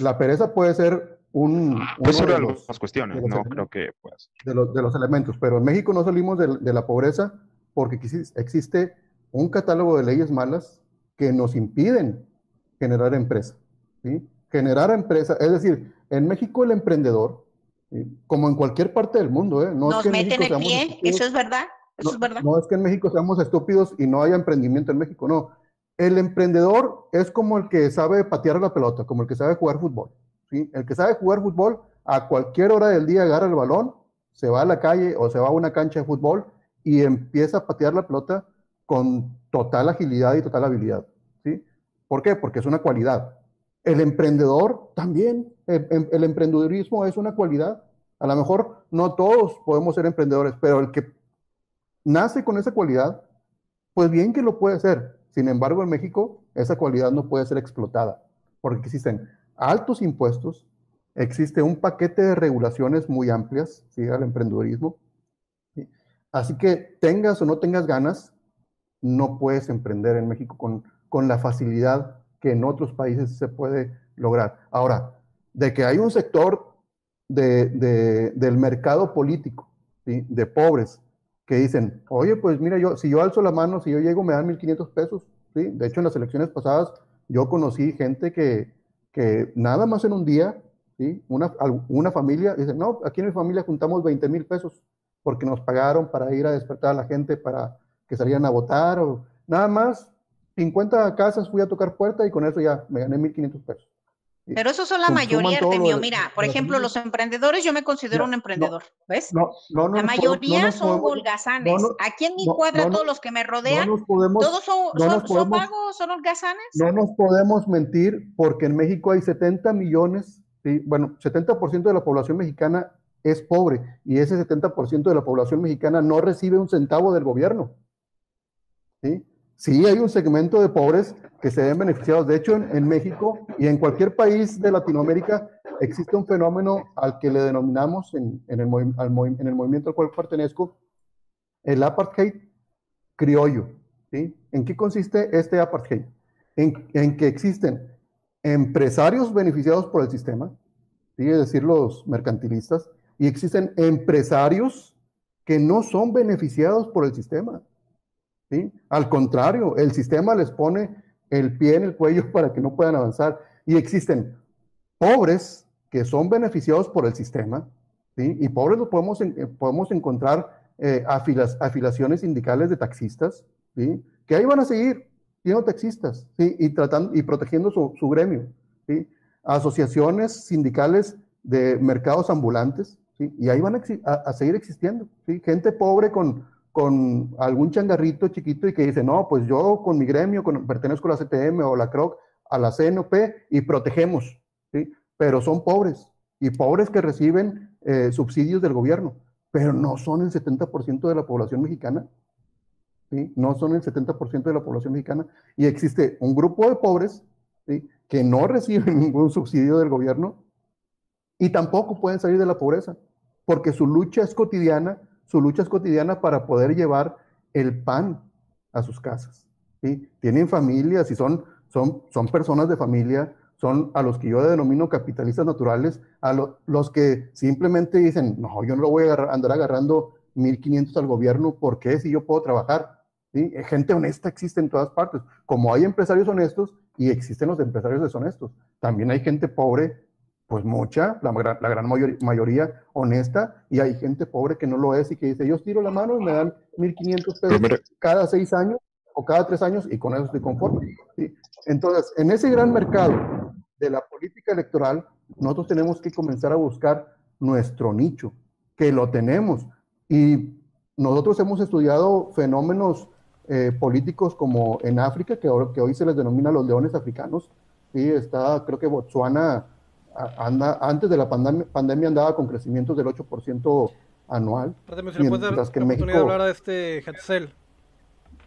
la pereza puede ser un... Puede ser de las cuestiones, no creo que pues. De los, de los elementos, pero en México no salimos de, de la pobreza porque existe un catálogo de leyes malas que nos impiden generar empresa. ¿sí? Generar empresa, es decir, en México el emprendedor, como en cualquier parte del mundo, ¿eh? no nos meten el pie, eso es verdad no, es verdad. No es que en México seamos estúpidos y no haya emprendimiento en México, no. El emprendedor es como el que sabe patear la pelota, como el que sabe jugar fútbol. ¿sí? El que sabe jugar fútbol a cualquier hora del día agarra el balón, se va a la calle o se va a una cancha de fútbol y empieza a patear la pelota con total agilidad y total habilidad. ¿sí? ¿Por qué? Porque es una cualidad. El emprendedor también, el, el emprendedurismo es una cualidad. A lo mejor no todos podemos ser emprendedores, pero el que nace con esa cualidad, pues bien que lo puede ser. Sin embargo, en México esa cualidad no puede ser explotada porque existen altos impuestos, existe un paquete de regulaciones muy amplias ¿sí? al emprendedurismo. Así que tengas o no tengas ganas, no puedes emprender en México con, con la facilidad que en otros países se puede lograr. Ahora, de que hay un sector de, de, del mercado político, ¿sí? de pobres, que dicen, oye, pues mira, yo, si yo alzo la mano, si yo llego, me dan 1.500 pesos. ¿sí? De hecho, en las elecciones pasadas, yo conocí gente que, que nada más en un día, ¿sí? una, una familia, dice, no, aquí en mi familia juntamos 20 mil pesos porque nos pagaron para ir a despertar a la gente para que salieran a votar, o nada más 50 casas fui a tocar puerta y con eso ya me gané 1.500 pesos. Pero eso son la mayoría, Artemio. Mira, por ejemplo, los emprendedores, yo me considero un emprendedor, ¿ves? No, no, la mayoría son holgazanes. Aquí en mi cuadra, todos los que me rodean, todos son, son, pagos, son holgazanes. No nos podemos mentir porque en México hay 70 millones, bueno, 70% de la población mexicana es pobre y ese 70% de la población mexicana no recibe un centavo del gobierno. ¿Sí? Sí, hay un segmento de pobres que se ven beneficiados. De hecho, en, México y en cualquier país de Latinoamérica existe un fenómeno al que le denominamos en, el, en el movimiento al cual pertenezco el apartheid criollo. ¿sí? ¿En qué consiste este apartheid? En, en, que existen empresarios beneficiados por el sistema, ¿sí? es decir, los mercantilistas, y existen empresarios que no son beneficiados por el sistema. Al contrario, el sistema les pone el pie en el cuello para que no puedan avanzar. Y existen pobres que son beneficiados por el sistema, y pobres lo podemos, eh, podemos encontrar eh, afiliaciones sindicales de taxistas, que ahí van a seguir siendo taxistas, y, tratando, y protegiendo su, gremio. Asociaciones sindicales de mercados ambulantes, y ahí van a seguir existiendo. Gente pobre con, con algún changarrito chiquito y que dice, no, pues yo con mi gremio con, pertenezco a la CTM o la CROC, a la CNP y protegemos, ¿sí? Pero son pobres y pobres que reciben eh, subsidios del gobierno, pero no son el 70% de la población mexicana, ¿sí? No son el 70% de la población mexicana y existe un grupo de pobres, ¿sí? Que no reciben ningún subsidio del gobierno y tampoco pueden salir de la pobreza, porque su lucha es cotidiana su lucha es cotidiana para poder llevar el pan a sus casas. ¿sí? Tienen familias y son, son, son personas de familia, son a los que yo denomino capitalistas naturales, a los que simplemente dicen, no, yo no lo voy a andar agarrando 1.500 al gobierno, ¿por qué si yo puedo trabajar? ¿Sí? Gente honesta existe en todas partes. Como hay empresarios honestos y existen los empresarios deshonestos, también hay gente pobre pues mucha, la, la gran mayoría honesta, y hay gente pobre que no lo es y que dice, yo tiro la mano y me dan 1.500 pesos cada seis años o cada tres años y con eso estoy conforme. Entonces, en ese gran mercado de la política electoral, nosotros tenemos que comenzar a buscar nuestro nicho, que lo tenemos. Y nosotros hemos estudiado fenómenos eh, políticos como en África, que, que hoy se les denomina los leones africanos. Sí, está, creo que Botswana anda, antes de la pandemia, pandemia andaba con crecimientos del 8% anual. mientras que en México, de hablar a este Hetzel.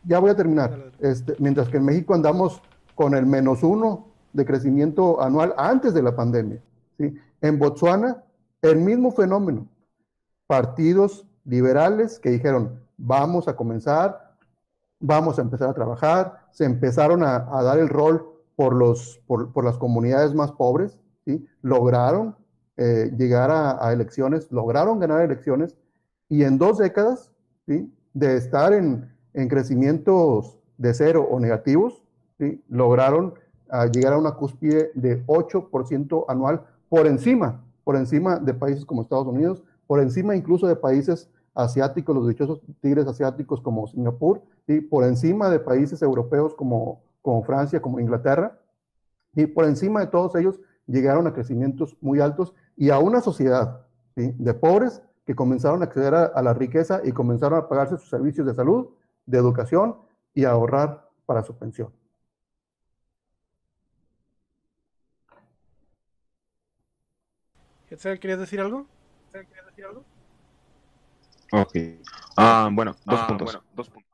Ya voy a terminar. Este, mientras que en México andamos con el menos uno de crecimiento anual antes de la pandemia. ¿sí? En Botswana, el mismo fenómeno. Partidos liberales que dijeron, vamos a comenzar, vamos a empezar a trabajar, se empezaron a, dar el rol por, los, por, las comunidades más pobres, lograron eh, llegar a, elecciones, lograron ganar elecciones y en dos décadas ¿sí? de estar en, en crecimientos de cero o negativos, lograron ah, llegar a una cúspide de 8% anual por encima, por encima de países como Estados Unidos, por encima incluso de países asiáticos, los dichosos tigres asiáticos como Singapur, y por encima de países europeos como, como Francia, como Inglaterra, y por encima de todos ellos llegaron a crecimientos muy altos y a una sociedad de pobres que comenzaron a acceder a, la riqueza y comenzaron a pagarse sus servicios de salud, de educación y a ahorrar para su pensión. ¿querías decir algo? ¿Querías decir algo? Ok. Ah, bueno, dos, ah, puntos. dos puntos.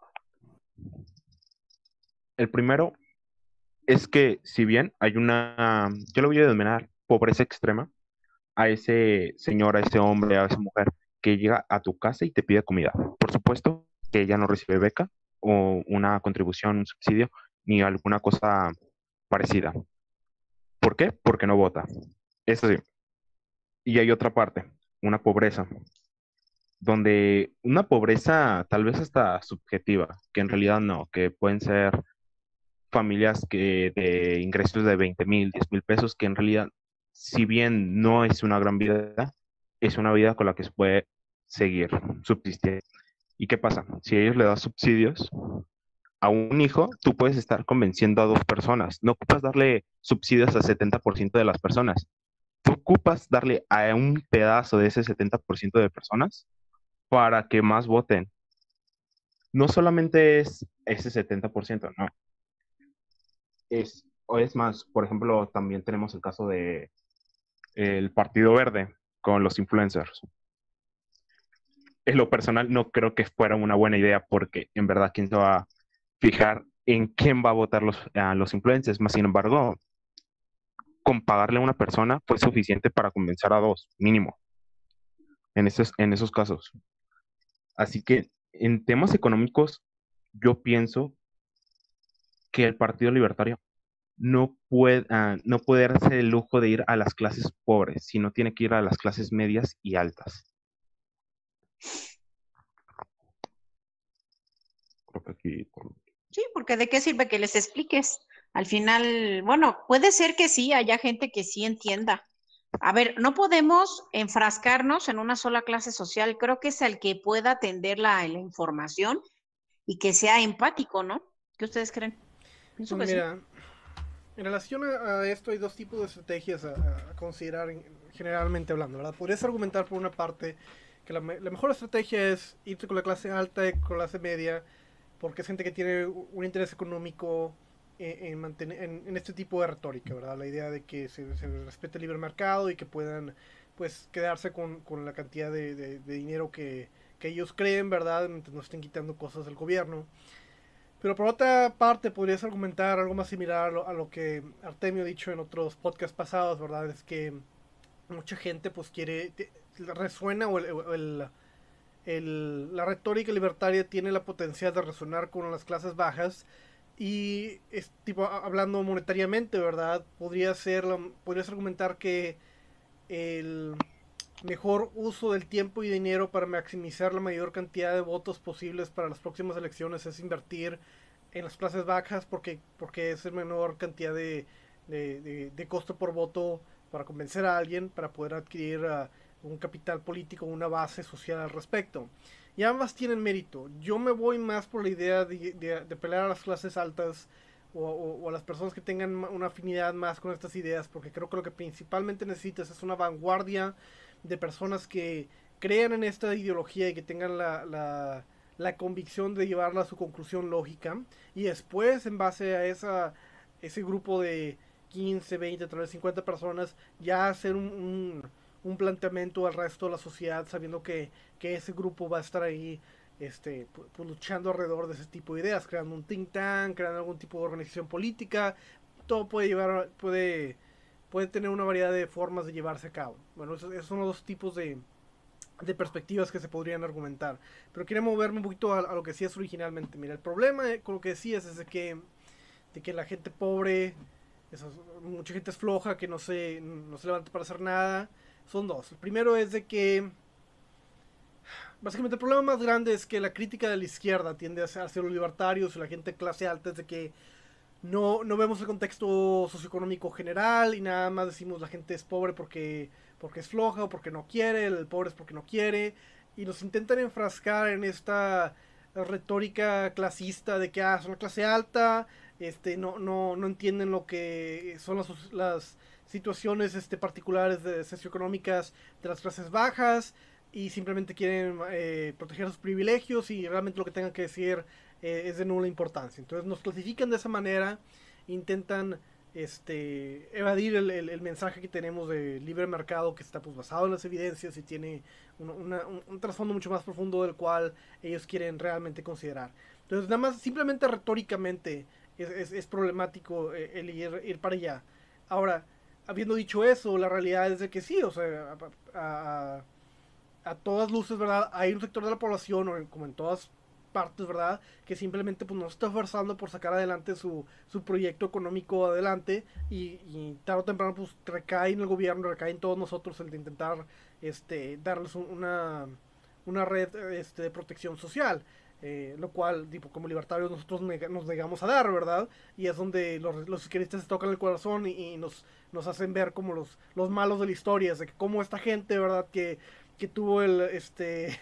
El primero es que si bien hay una, yo lo voy a denominar pobreza extrema, a ese señor, a ese hombre, a esa mujer que llega a tu casa y te pide comida. Por supuesto que ella no recibe beca o una contribución, un subsidio, ni alguna cosa parecida. ¿Por qué? Porque no vota. Eso sí. Y hay otra parte, una pobreza donde una pobreza tal vez hasta subjetiva, que en realidad no, que pueden ser familias que de ingresos de 20 mil, 10 mil pesos, que en realidad, si bien no es una gran vida, es una vida con la que se puede seguir subsistiendo. ¿Y qué pasa? Si ellos le das subsidios a un hijo, tú puedes estar convenciendo a dos personas. No ocupas darle subsidios al 70% de las personas. Tú ocupas darle a un pedazo de ese 70% de personas para que más voten. No solamente es ese 70%, no. Es, o es más, por ejemplo, también tenemos el caso de el Partido Verde con los influencers. En lo personal no creo que fuera una buena idea porque en verdad quién se va a fijar en quién va a votar los, los influencers. Más sin embargo, con pagarle a una persona fue suficiente para convencer a dos, mínimo, en esos, en esos casos. Así que en temas económicos, yo pienso que el Partido Libertario no puede, ah, no puede darse el lujo de ir a las clases pobres, sino tiene que ir a las clases medias y altas. Sí, porque de qué sirve que les expliques. Al final, bueno, puede ser que sí, haya gente que sí entienda, a ver, no podemos enfrascarnos en una sola clase social. Creo que es el que pueda atender la, información y que sea empático, ¿no? ¿Qué ustedes creen? Mira, en relación a, esto hay dos tipos de estrategias a, considerar generalmente hablando, ¿verdad? Podrías argumentar por una parte que la, mejor estrategia es irte con la clase alta y con la clase media, porque es gente que tiene un interés económico en, mantener, en, este tipo de retórica, ¿verdad? La idea de que se, respete el libre mercado y que puedan pues quedarse con, con la cantidad de, de, dinero que, que, ellos creen, ¿verdad? Mientras no estén quitando cosas del gobierno. Pero por otra parte, podrías argumentar algo más similar a lo, a lo, que Artemio ha dicho en otros podcasts pasados, ¿verdad? Es que mucha gente pues quiere, resuena o el, la retórica libertaria tiene la potencial de resonar con las clases bajas y es tipo hablando monetariamente, ¿verdad? Podría ser podrías argumentar que el mejor uso del tiempo y dinero para maximizar la mayor cantidad de votos posibles para las próximas elecciones es invertir en las clases bajas porque porque es el menor cantidad de, de, costo por voto para convencer a alguien para poder adquirir uh, un capital político, una base social al respecto y ambas tienen mérito. Yo me voy más por la idea de, pelear a las clases altas o, a las personas que tengan una afinidad más con estas ideas, porque creo que lo que principalmente necesitas es una vanguardia de personas que crean en esta ideología y que tengan la, la, la, convicción de llevarla a su conclusión lógica y después en base a esa, ese grupo de 15, 20, 30, 50 personas ya hacer un, un, planteamiento al resto de la sociedad sabiendo que, que, ese grupo va a estar ahí este, pues, luchando alrededor de ese tipo de ideas, creando un think tank, creando algún tipo de organización política, todo puede llevar, puede, puede tener una variedad de formas de llevarse a cabo. Bueno, esos, son los dos tipos de, de perspectivas que se podrían argumentar. Pero quiero moverme un poquito a, lo que decías originalmente. Mira, el problema con lo que decías es de que, de que la gente pobre, mucha gente es floja, que no se, no se levanta para hacer nada. Son dos. El primero es de que... Básicamente el problema más grande es que la crítica de la izquierda tiende a ser hacia los libertarios y la gente clase alta es de que no, no vemos el contexto socioeconómico general y nada más decimos la gente es pobre porque, porque es floja o porque no quiere, el pobre es porque no quiere, y nos intentan enfrascar en esta retórica clasista de que ah, son la clase alta, este, no, no, no entienden lo que son las, las situaciones este, particulares de socioeconómicas de las clases bajas y simplemente quieren eh, proteger sus privilegios y realmente lo que tengan que decir eh, es de nula importancia. Entonces nos clasifican de esa manera, intentan este, evadir el, el, mensaje que tenemos de libre mercado que está pues, basado en las evidencias y tiene un, un, trasfondo mucho más profundo del cual ellos quieren realmente considerar. Entonces nada más simplemente retóricamente es, es, problemático eh, el ir, ir, para allá. Ahora, habiendo dicho eso, la realidad es de que sí, o sea, a, a, a todas luces, ¿verdad? Hay un sector de la población, o como en todas partes, ¿verdad? Que simplemente pues no está esforzando por sacar adelante su, su proyecto económico adelante y, tarde o temprano pues recae en el gobierno, recae en todos nosotros el de intentar este, darles una, una red este, de protección social. Eh, lo cual, tipo, como libertarios nosotros nos negamos a dar, ¿verdad? Y es donde los, los izquierdistas se tocan el corazón y, nos, nos hacen ver como los, los malos de la historia, de que como esta gente, ¿verdad? Que, que tuvo el, este,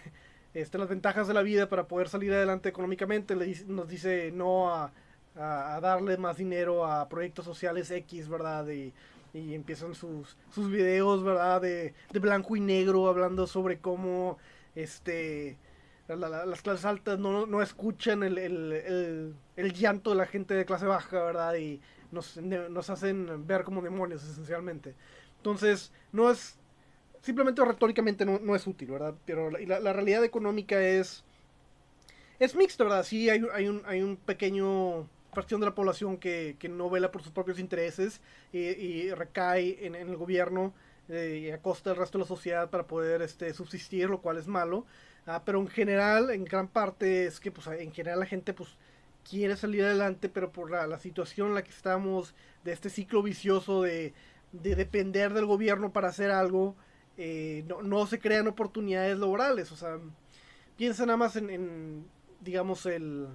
este, las ventajas de la vida para poder salir adelante económicamente, le nos dice no a, a, darle más dinero a proyectos sociales X, ¿verdad? Y, y empiezan sus, sus videos, ¿verdad? De, de, blanco y negro, hablando sobre cómo este, las clases altas no, no escuchan el, el, el, el, llanto de la gente de clase baja, ¿verdad? Y nos, nos hacen ver como demonios, esencialmente. Entonces, no es simplemente retóricamente no, no, es útil, ¿verdad? Pero la, la, realidad económica es es mixta, ¿verdad? Sí, hay, hay, un, hay un pequeño fracción de la población que, que no vela por sus propios intereses y, recae en, en, el gobierno eh, y a costa del resto de la sociedad para poder este, subsistir, lo cual es malo. Ah, pero en general, en gran parte, es que pues, en general la gente pues, quiere salir adelante, pero por la, la situación en la que estamos, de este ciclo vicioso de, de depender del gobierno para hacer algo, eh, no, no, se crean oportunidades laborales. O sea, piensa nada más en, digamos, el,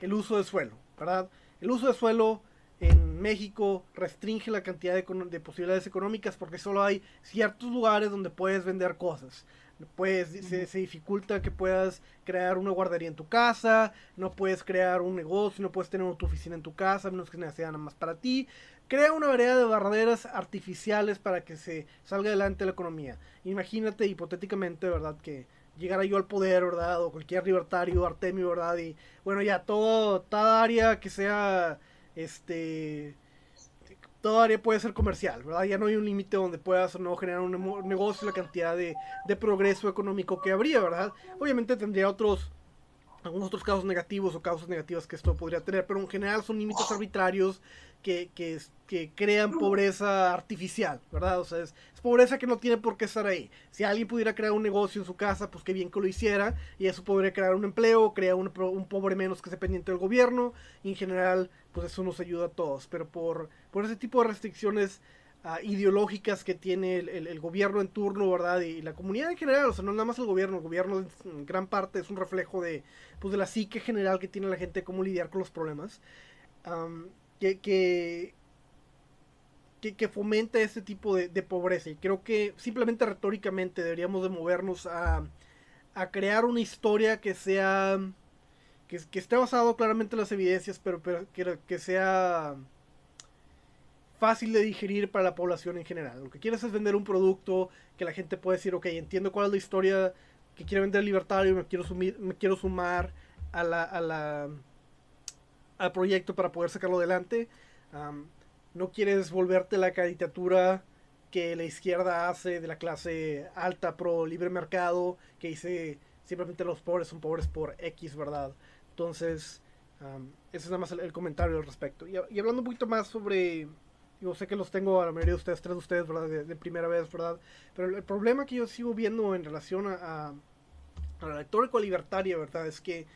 el, uso de suelo, ¿verdad? El uso de suelo en México restringe la cantidad de, de, posibilidades económicas porque solo hay ciertos lugares donde puedes vender cosas. Puedes, se, se, dificulta que puedas crear una guardería en tu casa, no puedes crear un negocio, no puedes tener tu oficina en tu casa, a menos que sea nada más para ti crea una variedad de barreras artificiales para que se salga adelante la economía. Imagínate hipotéticamente, ¿verdad? Que llegara yo al poder, ¿verdad? O cualquier libertario, Artemio, ¿verdad? Y bueno, ya todo, toda área que sea, este, toda área puede ser comercial, ¿verdad? Ya no hay un límite donde puedas no generar un negocio, la cantidad de, de progreso económico que habría, ¿verdad? Obviamente tendría otros algunos otros casos negativos o causas negativas que esto podría tener, pero en general son límites arbitrarios que, que, crean pobreza artificial, ¿verdad? O sea, es, pobreza que no tiene por qué estar ahí. Si alguien pudiera crear un negocio en su casa, pues qué bien que lo hiciera, y eso podría crear un empleo, crear un, un pobre menos que se pendiente del gobierno, y en general, pues eso nos ayuda a todos, pero por, por ese tipo de restricciones uh, ideológicas que tiene el, gobierno en turno, ¿verdad? Y, la comunidad en general, o sea, no nada más el gobierno, el gobierno en gran parte es un reflejo de, pues, de la psique general que tiene la gente, cómo lidiar con los problemas, que, que, fomenta este tipo de, de, pobreza. Y creo que simplemente retóricamente deberíamos de movernos a, a crear una historia que sea... Que, esté basado claramente en las evidencias, pero, que, sea fácil de digerir para la población en general. Lo que quieres es vender un producto que la gente puede decir, ok, entiendo cuál es la historia que quiere vender el libertario, me quiero, sumir, me quiero sumar a la, a la, al proyecto para poder sacarlo adelante. no quieres volverte la caricatura que la izquierda hace de la clase alta pro libre mercado, que dice simplemente los pobres son pobres por X, ¿verdad? Entonces, ese es nada más el, comentario al respecto. Y, hablando un poquito más sobre yo sé que los tengo a la mayoría de ustedes, tres de ustedes, ¿verdad? De, primera vez, ¿verdad? Pero el, problema que yo sigo viendo en relación a, a, la retórica libertaria, ¿verdad? Es que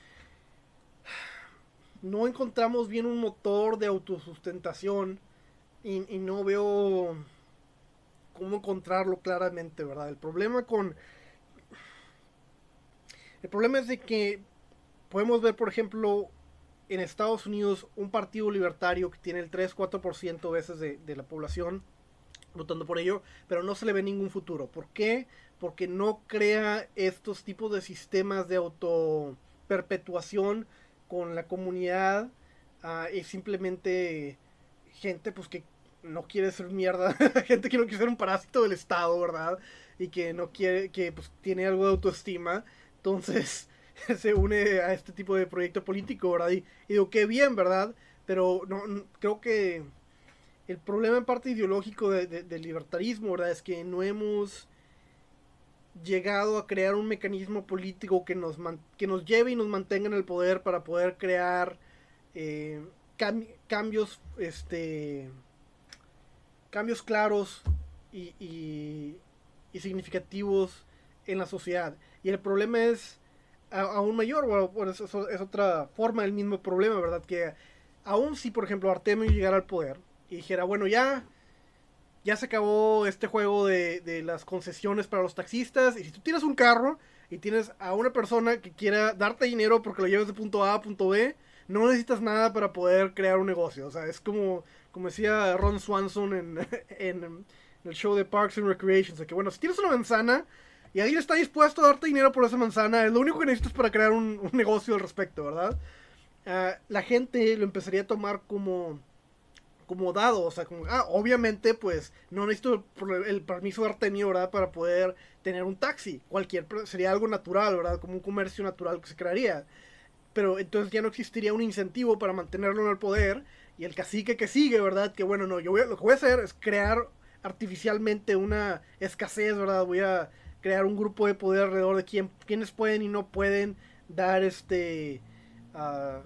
no encontramos bien un motor de autosustentación y, y no veo cómo encontrarlo claramente, ¿verdad? El problema con... El problema es de que podemos ver, por ejemplo, en Estados Unidos un partido libertario que tiene el 3-4% veces de, la población votando por ello, pero no se le ve ningún futuro. ¿Por qué? Porque no crea estos tipos de sistemas de auto perpetuación con la comunidad uh, y simplemente gente pues que no quiere ser mierda, gente que no quiere ser un parásito del Estado, ¿verdad? Y que no quiere, que pues tiene algo de autoestima. Entonces, se une a este tipo de proyecto político, ¿verdad? Y, digo, qué bien, ¿verdad? Pero no, creo que el problema en parte ideológico del libertarismo, ¿verdad? Es que no hemos llegado a crear un mecanismo político que nos, que nos lleve y nos mantenga en el poder para poder crear eh, cambios, este, cambios claros y, y, y significativos en la sociedad. Y el problema es aún mayor, bueno, eso, es otra forma del mismo problema, ¿verdad? Que aún si, por ejemplo, Artemio llegara al poder y dijera, bueno, ya, ya se acabó este juego de, de las concesiones para los taxistas, y si tú tienes un carro y tienes a una persona que quiera darte dinero porque lo lleves de punto A a punto B, no necesitas nada para poder crear un negocio. O sea, es como, como decía Ron Swanson en, en, el show de Parks and Recreation. O sea, que bueno, si tienes una manzana y alguien está dispuesto a darte dinero por esa manzana, es lo único que necesitas para crear un, negocio al respecto, ¿verdad? Ah, la gente lo empezaría a tomar como como dado, o sea, como, ah, obviamente, pues, no necesito el, permiso de Artemio, ¿verdad? Para poder tener un taxi, cualquier, sería algo natural, ¿verdad? Como un comercio natural que se crearía. Pero entonces ya no existiría un incentivo para mantenerlo en el poder, y el cacique que sigue, ¿verdad? Que bueno, no, yo voy lo que voy a hacer es crear artificialmente una escasez, ¿verdad? Voy a crear un grupo de poder alrededor de quién, quienes pueden y no pueden dar este uh,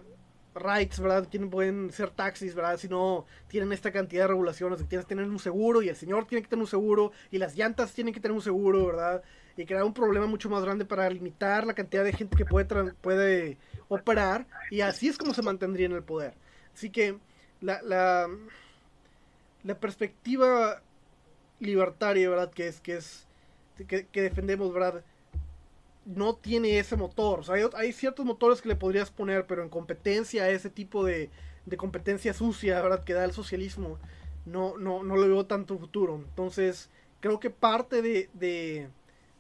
rights, ¿verdad? Quiénes pueden ser taxis, ¿verdad? Si no tienen esta cantidad de regulaciones, tienes que tener un seguro y el señor tiene que tener un seguro y las llantas tienen que tener un seguro, ¿verdad? Y crear un problema mucho más grande para limitar la cantidad de gente que puede, puede operar y así es como se mantendría en el poder. Así que la, la, la perspectiva libertaria, ¿verdad? Que es, que es que, defendemos, ¿verdad? No tiene ese motor. O sea, hay, ciertos motores que le podrías poner, pero en competencia ese tipo de, de competencia sucia, ¿verdad? Que da el socialismo, no, no, no le veo tanto futuro. Entonces, creo que parte de, de,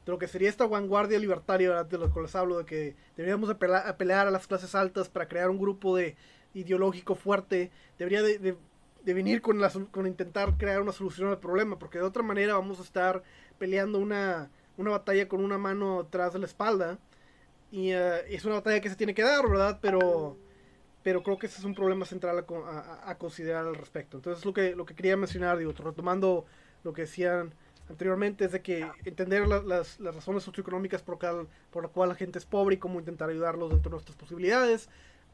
lo que sería esta vanguardia libertaria, ¿verdad? De lo que les hablo, de que deberíamos apelar, pelear a las clases altas para crear un grupo de ideológico fuerte, debería de, de, venir con, la, con intentar crear una solución al problema, porque de otra manera vamos a estar peleando una, una batalla con una mano de la espalda. Y eh, es una batalla que se tiene que dar, ¿verdad? Pero, pero creo que ese es un problema central a, considerar al respecto. Entonces, lo que, lo que quería mencionar, digo, retomando lo que decían anteriormente, es de que entender las, las, razones socioeconómicas por, por la cual la gente es pobre y cómo intentar ayudarlos dentro de nuestras posibilidades.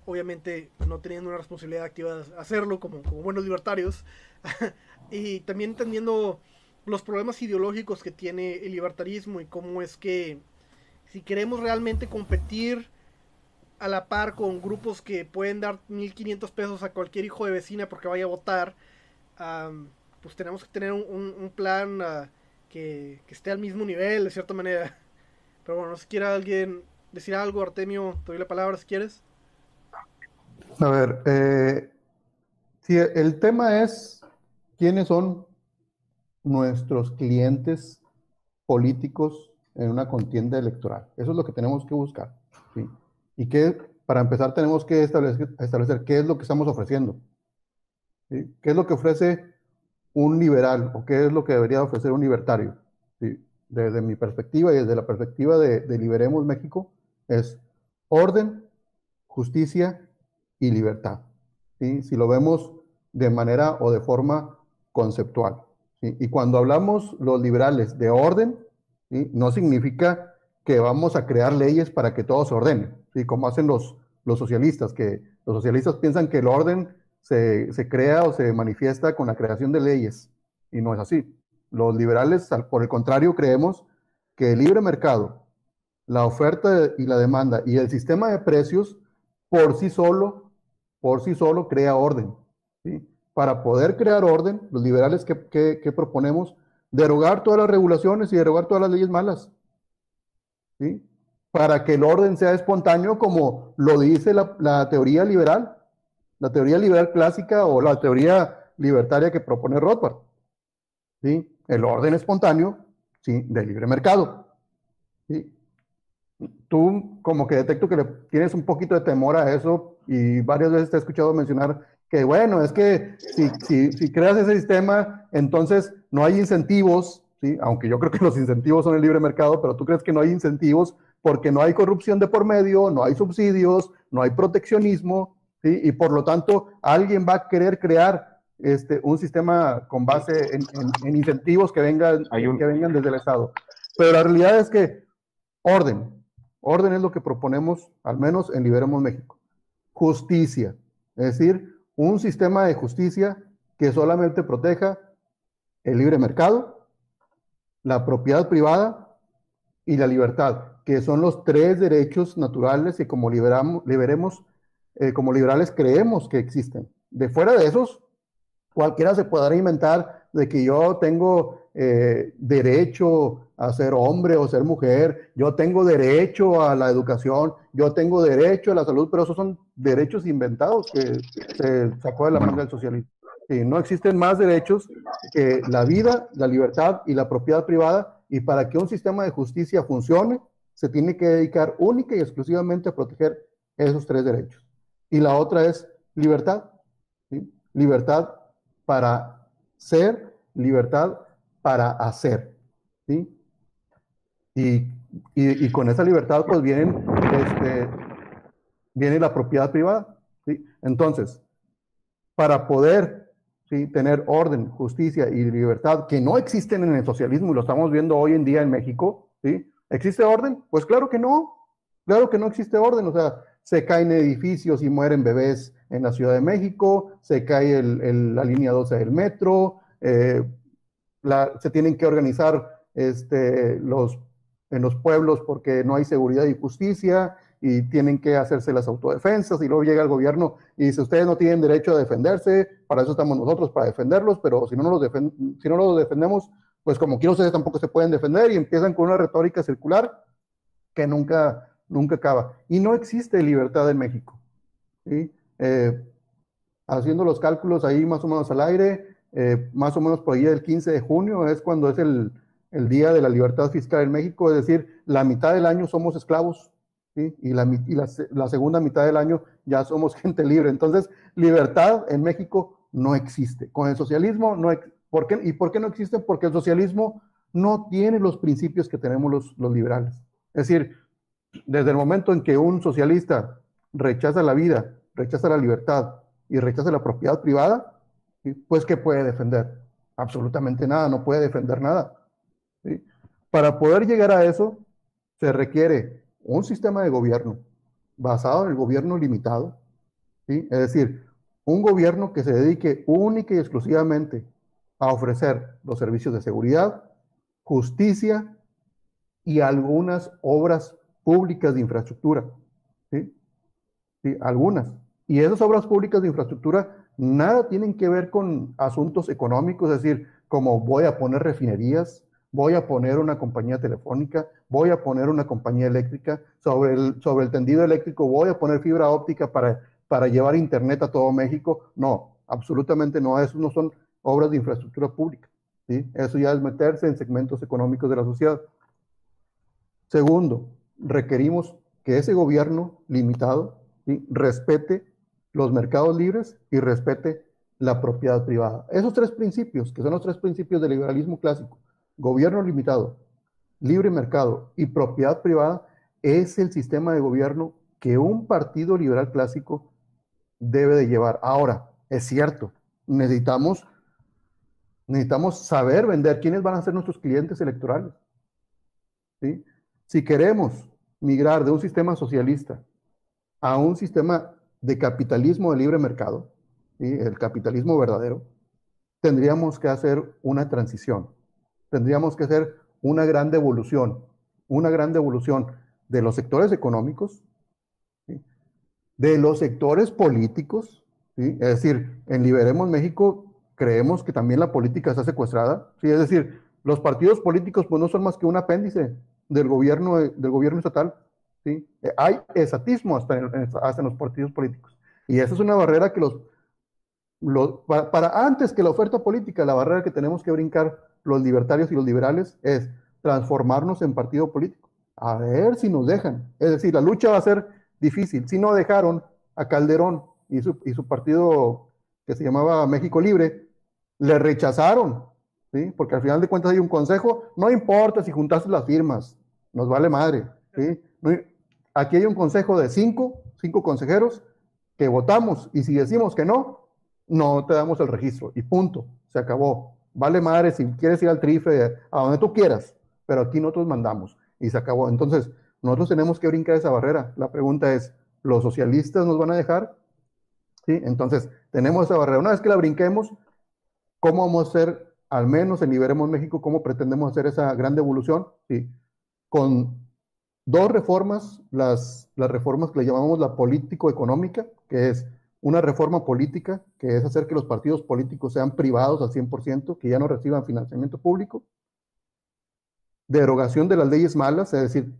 Obviamente, no teniendo una responsabilidad activa de hacerlo como, como buenos libertarios. y también entendiendo los problemas ideológicos que tiene el libertarismo y cómo es que si queremos realmente competir a la par con grupos que pueden dar 1500 pesos a cualquier hijo de vecina porque vaya a votar, pues tenemos que tener un, plan ah, que, esté al mismo nivel, de cierta manera. Pero bueno, si quiere alguien decir algo, Artemio, te doy la palabra si quieres. A ver, eh, si el tema es quiénes son nuestros clientes políticos en una contienda electoral. Eso es lo que tenemos que buscar. Y que para empezar tenemos que establecer, qué es lo que estamos ofreciendo. ¿Qué es lo que ofrece un liberal o qué es lo que debería ofrecer un libertario? Desde mi perspectiva y desde la perspectiva de, Liberemos México, es orden, justicia y libertad. Si lo vemos de manera o de forma conceptual. Y cuando hablamos los liberales de orden, no significa que vamos a crear leyes para que todo se ordene, como hacen los, socialistas, que los socialistas piensan que el orden se, crea o se manifiesta con la creación de leyes, y no es así. Los liberales, por el contrario, creemos que el libre mercado, la oferta y la demanda y el sistema de precios por sí solo, por sí solo crea orden. ¿sí? Para poder crear orden, los liberales que, proponemos, derogar todas las regulaciones y derogar todas las leyes malas. ¿sí? Para que el orden sea espontáneo como lo dice la, teoría liberal la teoría liberal clásica o la teoría libertaria que propone Rothbard. ¿sí? El orden espontáneo ¿sí? del libre mercado. ¿sí? Tú como que detecto que tienes un poquito de temor a eso y varias veces te he escuchado mencionar que bueno, es que si, si, si creas ese sistema, entonces no hay incentivos, ¿sí? aunque yo creo que los incentivos son el libre mercado, pero tú crees que no hay incentivos porque no hay corrupción de por medio, no hay subsidios, no hay proteccionismo, y por lo tanto alguien va a querer crear este, un sistema con base en, incentivos que vengan, que vengan desde el Estado. Pero la realidad es que orden, orden es lo que proponemos, al menos en Liberemos México. Justicia, es decir, un sistema de justicia que solamente proteja el libre mercado, la propiedad privada y la libertad, que son los tres derechos naturales que como eh, liberales creemos que existen. De fuera de esos, cualquiera se podrá inventar de que yo tengo eh, derecho a ser hombre o ser mujer, yo tengo derecho a la educación, yo tengo derecho a la salud, pero esos son derechos inventados que se sacó de la manga del socialismo. Y no existen más derechos que la vida, la libertad y la propiedad privada, y para que un sistema de justicia funcione, se tiene que dedicar única y exclusivamente a proteger esos tres derechos. Y la otra es libertad. Libertad para ser, libertad para hacer. ¿sí? Y, con esa libertad pues vienen, este, viene la propiedad privada. ¿sí? Entonces, para poder ¿sí? tener orden, justicia y libertad que no existen en el socialismo y lo estamos viendo hoy en día en México, ¿sí? ¿existe orden? Pues claro que no, claro que no existe orden. O sea, se caen edificios y mueren bebés en la Ciudad de México, se cae la línea 12 del metro, eh, se tienen que organizar este, los, en los pueblos porque no hay seguridad y justicia y tienen que hacerse las autodefensas y luego llega el gobierno y dice, ustedes no tienen derecho a defenderse, para eso estamos nosotros, para defenderlos, pero si no, los, si no los defendemos, pues como quiero ustedes tampoco se pueden defender y empiezan con una retórica circular que nunca, nunca acaba. Y no existe libertad en México. Eh, haciendo los cálculos ahí más o menos al aire, eh, más o menos por ahí el 15 de junio es cuando es el, día de la libertad fiscal en México, es decir, la mitad del año somos esclavos. Y, la, segunda mitad del año ya somos gente libre. Entonces, libertad en México no existe. Con el socialismo, no ¿por qué? ¿y por qué no existe? Porque el socialismo no tiene los principios que tenemos los liberales. Es decir, desde el momento en que un socialista rechaza la vida, rechaza la libertad y rechaza la propiedad privada, pues ¿qué puede defender? Absolutamente nada, no puede defender nada. Para poder llegar a eso, se requiere un sistema de gobierno basado en el gobierno limitado, es decir, un gobierno que se dedique única y exclusivamente a ofrecer los servicios de seguridad, justicia y algunas obras públicas de infraestructura. ¿sí? ¿Sí? Algunas. Y esas obras públicas de infraestructura nada tienen que ver con asuntos económicos, es decir, como voy a poner refinerías, voy a poner una compañía telefónica, voy a poner una compañía eléctrica, sobre el, sobre el tendido eléctrico voy a poner fibra óptica para, para llevar internet a todo México. No, absolutamente no, eso no son obras de infraestructura pública. ¿sí? Eso ya es meterse en segmentos económicos de la sociedad. Segundo, requerimos que ese gobierno limitado respete los mercados libres y respete la propiedad privada. Esos tres principios, que son los tres principios del liberalismo clásico, gobierno limitado, libre mercado y propiedad privada, es el sistema de gobierno que un partido liberal clásico debe de llevar. Ahora, es cierto, necesitamos, necesitamos saber vender quiénes van a ser nuestros clientes electorales. ¿sí? Si queremos migrar de un sistema socialista a un sistema de capitalismo de libre mercado, el capitalismo verdadero, tendríamos que hacer una transición, tendríamos que hacer una gran devolución, una gran devolución de los sectores económicos, de los sectores políticos, es decir, en Liberemos México creemos que también la política está secuestrada, ¿sí? es decir, los partidos políticos pues no son más que un apéndice del gobierno, del gobierno estatal, ¿sí? hay esatismo hasta hasta en los partidos políticos, y esa es una barrera que los para, antes que la oferta política, la barrera que tenemos que brincar los libertarios y los liberales es transformarnos en partido político. A ver si nos dejan. Es decir, la lucha va a ser difícil. Si no dejaron a Calderón y su, y su partido que se llamaba México Libre, le rechazaron, ¿sí? porque al final de cuentas hay un consejo, no importa si juntaste las firmas, nos vale madre. ¿sí? Aquí hay un consejo de cinco, cinco consejeros que votamos y si decimos que no, no te damos el registro y punto, se acabó. Vale madre si quieres ir al trife, a donde tú quieras, pero aquí nosotros mandamos y se acabó. Entonces, nosotros tenemos que brincar esa barrera. La pregunta es, ¿los socialistas nos van a dejar? ¿Sí? Entonces, tenemos esa barrera. Una vez que la brinquemos, ¿cómo vamos a hacer, al menos en Liberemos México, cómo pretendemos hacer esa gran devolución? ¿Sí? Con dos reformas, las, las reformas que le llamamos la político-económica, que es una reforma política, que es hacer que los partidos políticos sean privados al 100%, que ya no reciban financiamiento público, derogación de las leyes malas, es decir,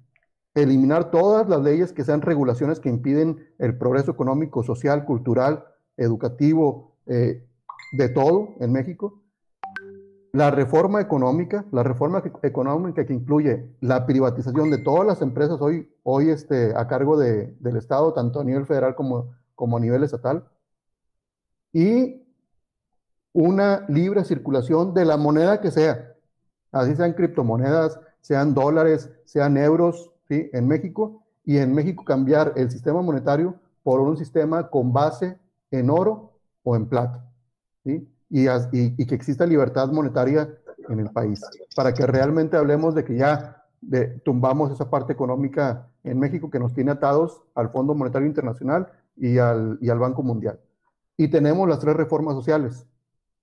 eliminar todas las leyes que sean regulaciones que impiden el progreso económico, social, cultural, educativo, eh, de todo en México. La reforma económica, la reforma económica que incluye la privatización de todas las empresas hoy, hoy este, a cargo de, del Estado, tanto a nivel federal como como a nivel estatal, y una libre circulación de la moneda que sea, así sean criptomonedas, sean dólares, sean euros, ¿sí? en México, y en México cambiar el sistema monetario por un sistema con base en oro o en plata, ¿sí? Y, que exista libertad monetaria en el país, para que realmente hablemos de que ya de, tumbamos esa parte económica en México que nos tiene atados al Fondo Monetario Internacional y al, y al Banco Mundial. Y tenemos las tres reformas sociales,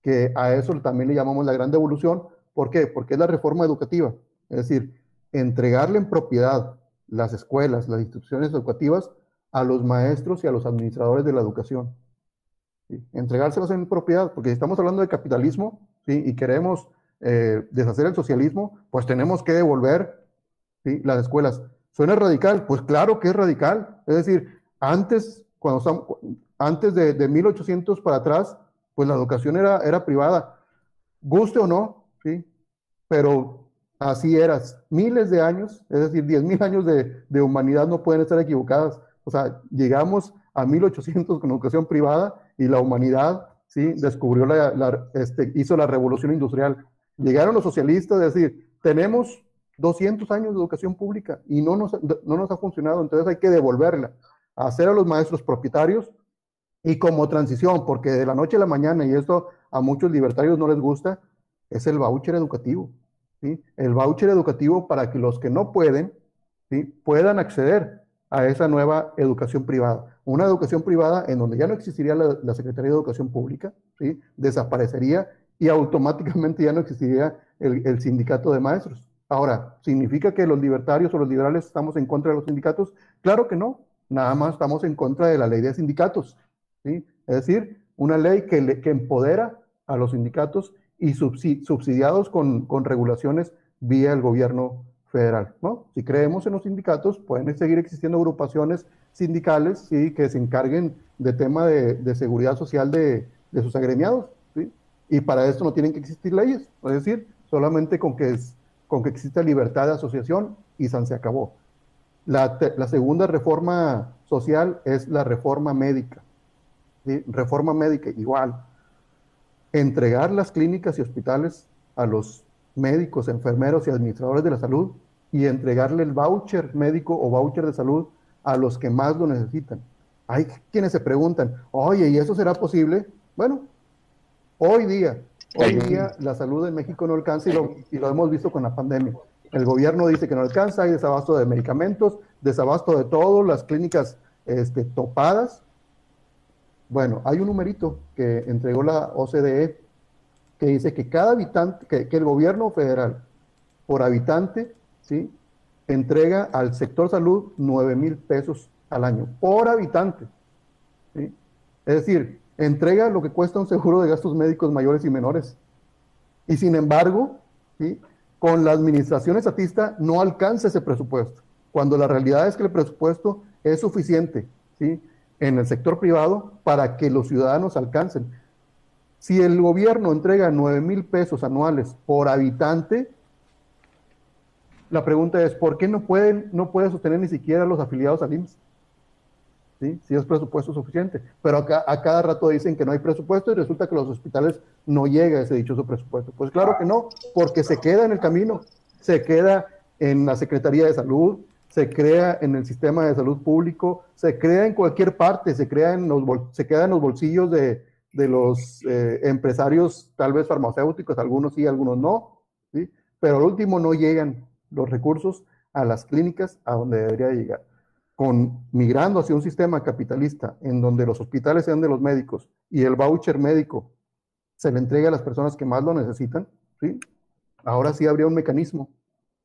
que a eso también le llamamos la gran devolución. ¿Por qué? Porque es la reforma educativa. Es decir, entregarle en propiedad las escuelas, las instituciones educativas a los maestros y a los administradores de la educación. Entregárselas en propiedad, porque si estamos hablando de capitalismo ¿sí? y queremos eh, deshacer el socialismo, pues tenemos que devolver ¿sí? las escuelas. ¿Suena radical? Pues claro que es radical. Es decir, antes cuando estamos, antes de, de, 1800 para atrás, pues la educación era, era privada, guste o no, ¿sí? Pero así eras. Miles de años, es decir, 10.000 años de, de, humanidad no pueden estar equivocadas. O sea, llegamos a 1800 con educación privada y la humanidad, ¿sí? Descubrió la, este, hizo la revolución industrial. Llegaron los socialistas, es decir, tenemos 200 años de educación pública y no nos, no nos ha funcionado, entonces hay que devolverla hacer a los maestros propietarios y como transición, porque de la noche a la mañana, y esto a muchos libertarios no les gusta, es el voucher educativo. ¿sí? El voucher educativo para que los que no pueden ¿sí? puedan acceder a esa nueva educación privada. Una educación privada en donde ya no existiría la, Secretaría de Educación Pública, ¿sí? desaparecería y automáticamente ya no existiría el, sindicato de maestros. Ahora, ¿significa que los libertarios o los liberales estamos en contra de los sindicatos? Claro que no nada más estamos en contra de la ley de sindicatos. ¿sí? Es decir, una ley que, que empodera a los sindicatos y subsidiados con, con, regulaciones vía el gobierno federal. ¿no? Si creemos en los sindicatos, pueden seguir existiendo agrupaciones sindicales ¿sí? que se encarguen de tema de, seguridad social de, de sus agremiados. Y para esto no tienen que existir leyes. Es decir, solamente con que, con que exista libertad de asociación y se acabó. La, segunda reforma social es la reforma médica. Reforma médica, igual. entregar las clínicas y hospitales a los médicos, enfermeros y administradores de la salud y entregarle el voucher médico o voucher de salud a los que más lo necesitan. Hay quienes se preguntan, oye, ¿y eso será posible? Bueno, hoy día, hoy día la salud en México no alcanza y lo, y lo hemos visto con la pandemia. El gobierno dice que no alcanza, hay desabasto de medicamentos, desabasto de todo, las clínicas este, topadas. Bueno, hay un numerito que entregó la OCDE que dice que cada habitante, que, el gobierno federal por habitante, ¿sí? Entrega al sector salud 9 mil pesos al año, por habitante. Es decir, entrega lo que cuesta un seguro de gastos médicos mayores y menores. Y sin embargo, ¿sí? con la administración estatista no alcanza ese presupuesto, cuando la realidad es que el presupuesto es suficiente ¿sí? en el sector privado para que los ciudadanos alcancen. Si el gobierno entrega 9 mil pesos anuales por habitante, la pregunta es, ¿por qué no, pueden, no puede sostener ni siquiera los afiliados al IMSS? ¿Sí? Si es presupuesto suficiente. Pero acá, a cada rato dicen que no hay presupuesto y resulta que los hospitales no llega ese dichoso presupuesto. Pues claro que no, porque se queda en el camino, se queda en la Secretaría de Salud, se crea en el sistema de salud público, se crea en cualquier parte, se, crea en los, se queda en los bolsillos de, de los eh, empresarios, tal vez farmacéuticos, algunos sí, algunos no, ¿sí? pero al último no llegan los recursos a las clínicas a donde debería llegar. Con migrando hacia un sistema capitalista en donde los hospitales sean de los médicos y el voucher médico se le entrega a las personas que más lo necesitan, ¿sí? ahora sí habría un mecanismo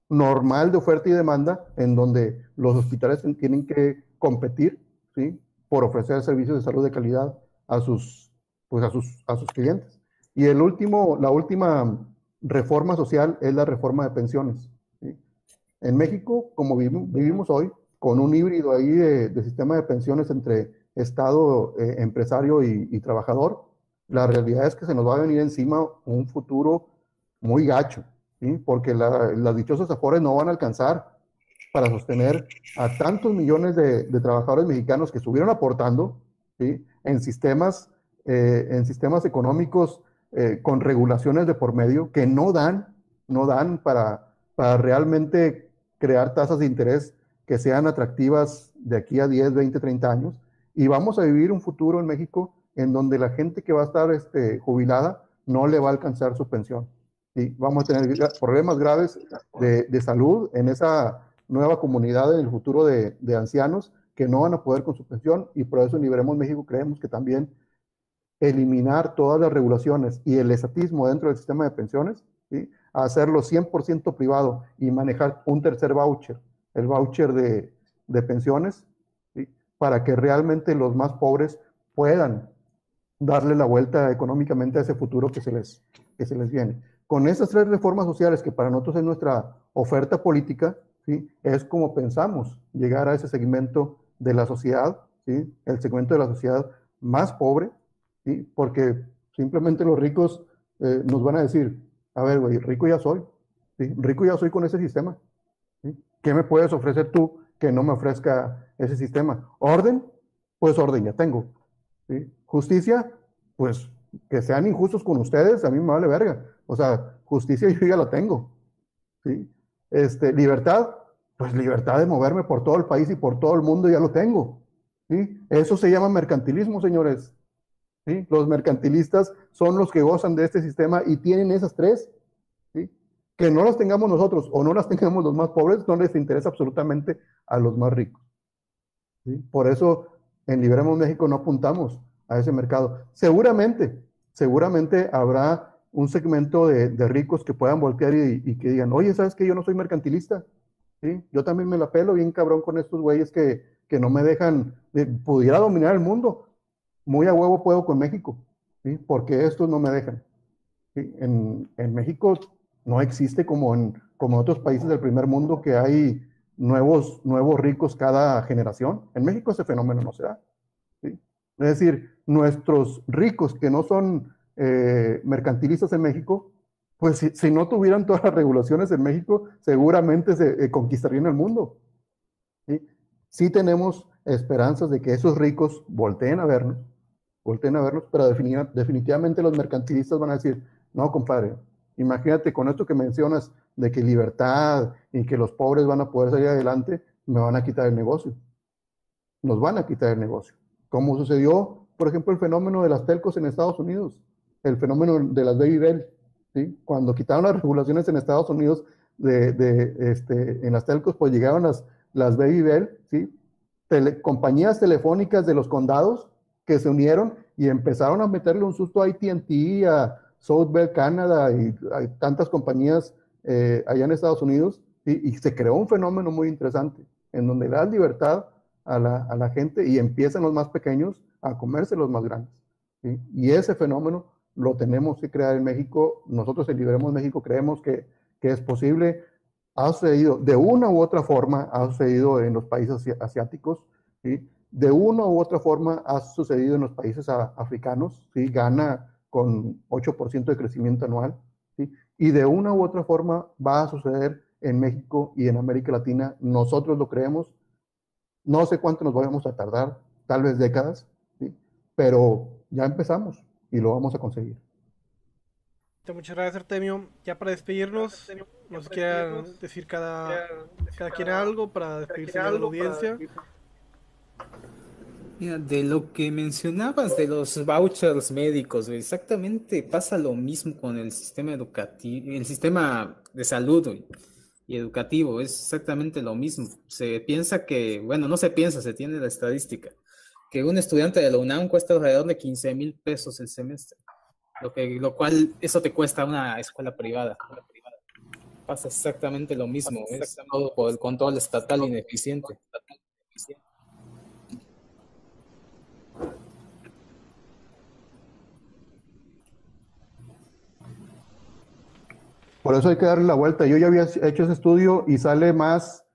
normal de oferta y demanda en donde los hospitales tienen que competir ¿sí? por ofrecer servicios de salud de calidad a sus, pues a sus, a sus clientes. Y el último, la última reforma social es la reforma de pensiones. En México, como vivimos, hoy, con un híbrido ahí de, sistema de pensiones entre Estado, eh, empresario y, trabajador, la realidad es que se nos va a venir encima un futuro muy gacho, ¿sí? porque las dichosas afores no van a alcanzar para sostener a tantos millones de, trabajadores mexicanos que estuvieron aportando ¿sí? en sistemas eh, en sistemas económicos eh, con regulaciones de por medio que no dan, no dan para, para realmente crear tasas de interés que sean atractivas de aquí a 10, 20, 30 años. Y vamos a vivir un futuro en México en donde la gente que va a estar este, jubilada no le va a alcanzar su pensión. Y vamos a tener problemas graves de, de, salud en esa nueva comunidad en el futuro de, de, ancianos que no van a poder con su pensión y por eso en Liberemos México creemos que también eliminar todas las regulaciones y el estatismo dentro del sistema de pensiones, ¿sí? Hacerlo 100% privado y manejar un tercer voucher, el voucher de, pensiones, para que realmente los más pobres puedan darle la vuelta económicamente a ese futuro que se les, que se les viene. Con esas tres reformas sociales que para nosotros es nuestra oferta política, ¿sí? es como pensamos llegar a ese segmento de la sociedad, ¿sí? el segmento de la sociedad más pobre, ¿sí? Porque simplemente los ricos eh, nos van a decir, a ver, güey, rico ya soy. Rico ya soy con ese sistema. ¿Qué me puedes ofrecer tú que no me ofrezca ese sistema? ¿Orden? Pues orden ya tengo. Justicia, pues que sean injustos con ustedes, a mí me vale verga. O sea, justicia yo ya la tengo. Este, libertad, pues libertad de moverme por todo el país y por todo el mundo ya lo tengo. Eso se llama mercantilismo, señores. Los mercantilistas son los que gozan de este sistema y tienen esas tres. Que no las tengamos nosotros o no las tengamos los más pobres, no les interesa absolutamente a los más ricos. Por eso en Liberemos México no apuntamos a ese mercado. Seguramente, seguramente habrá un segmento de, ricos que puedan voltear y, que digan, oye, ¿sabes que yo no soy mercantilista? Yo también me la pelo bien cabrón con estos güeyes que, que no me dejan, pudiera dominar el mundo, muy a huevo puedo con México, ¿sí? porque estos no me dejan. En, en, México no existe como en, como otros países del primer mundo que hay nuevos, nuevos ricos cada generación. En México ese fenómeno no se da. ¿sí? Es decir, nuestros ricos que no son eh, mercantilistas en México, pues si, si, no tuvieran todas las regulaciones en México, seguramente se eh, conquistarían el mundo. ¿sí? sí tenemos esperanzas de que esos ricos volteen a vernos volteen a vernos, pero definitivamente los mercantilistas van a decir, no, compadre, imagínate con esto que mencionas de que libertad y que los pobres van a poder salir adelante, me van a quitar el negocio. Nos van a quitar el negocio. Como sucedió, por ejemplo, el fenómeno de las telcos en Estados Unidos, el fenómeno de las Baby Bell, ¿sí? Cuando quitaron las regulaciones en Estados Unidos de, de este, en las telcos, pues llegaron las, las Baby Bell, ¿sí? compañías telefónicas de los condados que se unieron y empezaron a meterle un susto a AT&T, a South Bell Canada y hay tantas compañías eh, allá en Estados Unidos y se creó un fenómeno muy interesante en donde le libertad a la, a la, gente y empiezan los más pequeños a comerse los más grandes. Y ese fenómeno lo tenemos que crear en México. Nosotros en Liberemos México creemos que, que es posible. Ha sucedido de una u otra forma, ha sucedido en los países asiáticos, ¿sí? De una u otra forma ha sucedido en los países africanos, ¿sí? gana con 8% de crecimiento anual, ¿sí? y de una u otra forma va a suceder en México y en América Latina. Nosotros lo creemos. No sé cuánto nos vamos a tardar, tal vez décadas, ¿sí? pero ya empezamos y lo vamos a conseguir. Muchas gracias, Artemio. Ya para despedirnos, nos quiera decir cada, cada quien algo para despedirse de la audiencia. Mira, de lo que mencionabas de los vouchers médicos, exactamente pasa lo mismo con el sistema educativo, el sistema de salud y educativo, es exactamente lo mismo. Se piensa que, bueno, no se piensa, se tiene la estadística, que un estudiante de la UNAM cuesta alrededor de 15 mil pesos el semestre, lo, que, lo cual eso te cuesta una escuela privada. Pasa exactamente lo mismo, es todo por el control estatal ineficiente. Por eso hay que darle la vuelta. Yo ya había hecho ese estudio y sale más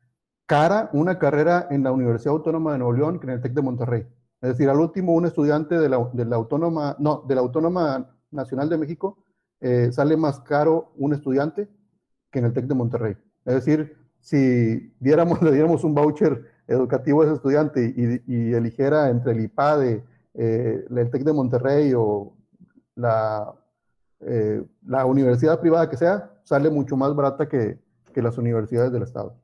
cara una carrera en la Universidad Autónoma de Nuevo León que en el TEC de Monterrey. Es decir, al último, un estudiante de la, de la Autónoma, no, de la Autónoma Nacional de México, eh, sale más caro un estudiante que en el TEC de Monterrey. Es decir, si diéramos, le diéramos un voucher educativo a ese estudiante y, eligiera entre el IPADE, eh, el TEC de Monterrey o la, eh, la universidad privada que sea, sale mucho más barata que, que las universidades del Estado.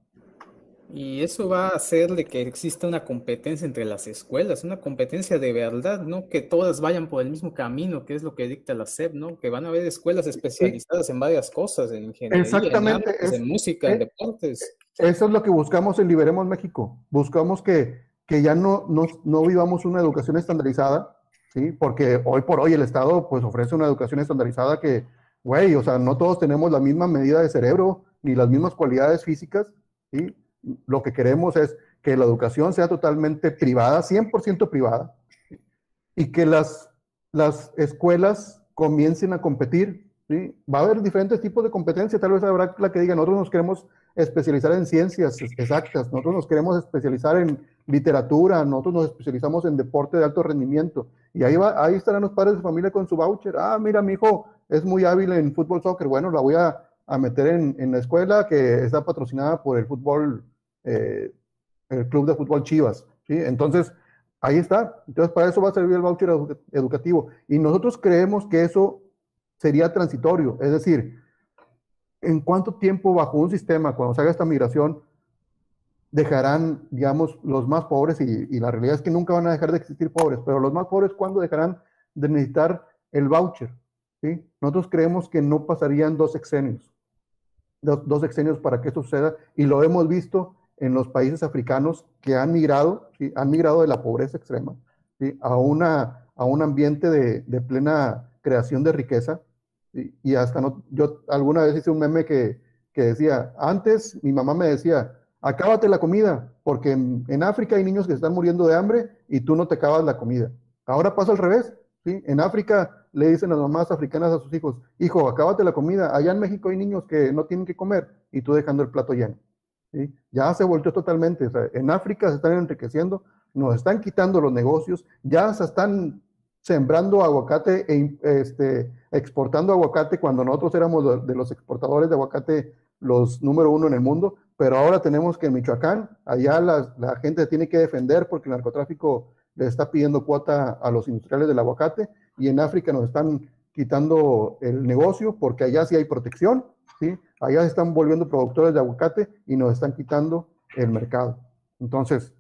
Y eso va a hacer de que exista una competencia entre las escuelas, una competencia de verdad, ¿no? Que todas vayan por el mismo camino, que es lo que dicta la SEP, ¿no? Que van a haber escuelas especializadas en varias cosas, en ingeniería, Exactamente, en, música, en deportes. Eso es lo que buscamos en Liberemos México. Buscamos que, que ya no, no, no vivamos una educación estandarizada, ¿sí? Porque hoy por hoy el Estado pues ofrece una educación estandarizada que güey, o sea, no todos tenemos la misma medida de cerebro ni las mismas cualidades físicas, ¿sí? Lo que queremos es que la educación sea totalmente privada, 100% privada, y que las, las escuelas comiencen a competir, ¿sí? Va a haber diferentes tipos de competencia, tal vez habrá la que diga, nosotros nos queremos especializar en ciencias exactas, nosotros nos queremos especializar en literatura, nosotros nos especializamos en deporte de alto rendimiento, y ahí, va, ahí estarán los padres de familia con su voucher, ah, mira, mi hijo es muy hábil en fútbol soccer, bueno, la voy a, meter en, la escuela que está patrocinada por el fútbol, eh, el club de fútbol Chivas, ¿sí? Entonces, ahí está. Entonces, para eso va a servir el voucher educativo. Y nosotros creemos que eso sería transitorio, es decir, ¿en cuánto tiempo bajo un sistema, cuando se haga esta migración, dejarán, digamos, los más pobres, y, y, la realidad es que nunca van a dejar de existir pobres, pero los más pobres, ¿cuándo dejarán de necesitar el voucher? Nosotros creemos que no pasarían dos sexenios, dos, sexenios para que esto suceda, y lo hemos visto en los países africanos que han migrado, han migrado de la pobreza extrema a, una, a un ambiente de, de plena creación de riqueza. Y hasta no, yo alguna vez hice un meme que, que, decía, antes mi mamá me decía, acábate la comida, porque en, en, África hay niños que están muriendo de hambre y tú no te acabas la comida. Ahora pasa al revés, En África le dicen las mamás africanas a sus hijos, hijo, acábate la comida, allá en México hay niños que no tienen que comer y tú dejando el plato lleno. Ya se volteó totalmente, en África se están enriqueciendo, nos están quitando los negocios, ya se están sembrando aguacate e este, exportando aguacate cuando nosotros éramos de los exportadores de aguacate los número uno en el mundo, pero ahora tenemos que en Michoacán, allá la, la gente tiene que defender porque el narcotráfico le está pidiendo cuota a los industriales del aguacate y en África nos están quitando el negocio porque allá sí hay protección, ¿sí? Allá se están volviendo productores de aguacate y nos están quitando el mercado. Entonces,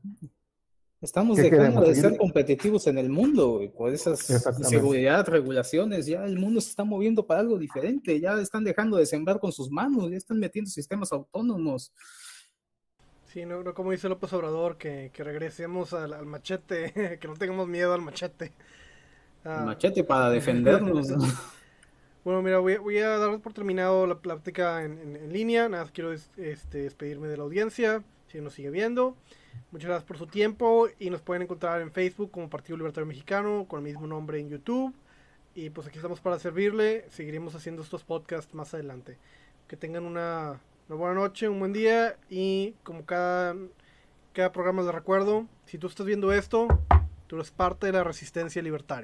Estamos dejando de ser competitivos en el mundo, por esas seguridad, regulaciones, ya el mundo se está moviendo para algo diferente, ya están dejando de sembrar con sus manos, ya están metiendo sistemas autónomos. Sí, no, como dice López Obrador, que, regresemos al, machete, que no tengamos miedo al machete. Ah. machete para defendernos. bueno, mira, voy, a dar por terminado la plática en, línea, nada más quiero este, despedirme de la audiencia, si nos sigue viendo. Muchas gracias por su tiempo y nos pueden encontrar en Facebook como Partido Libertario Mexicano con el mismo nombre en YouTube. Y pues aquí estamos para servirle. Seguiremos haciendo estos podcasts más adelante. Que tengan una, buena noche, un buen día y como cada, cada programa les recuerdo, si tú estás viendo esto, tú eres parte de la resistencia libertaria.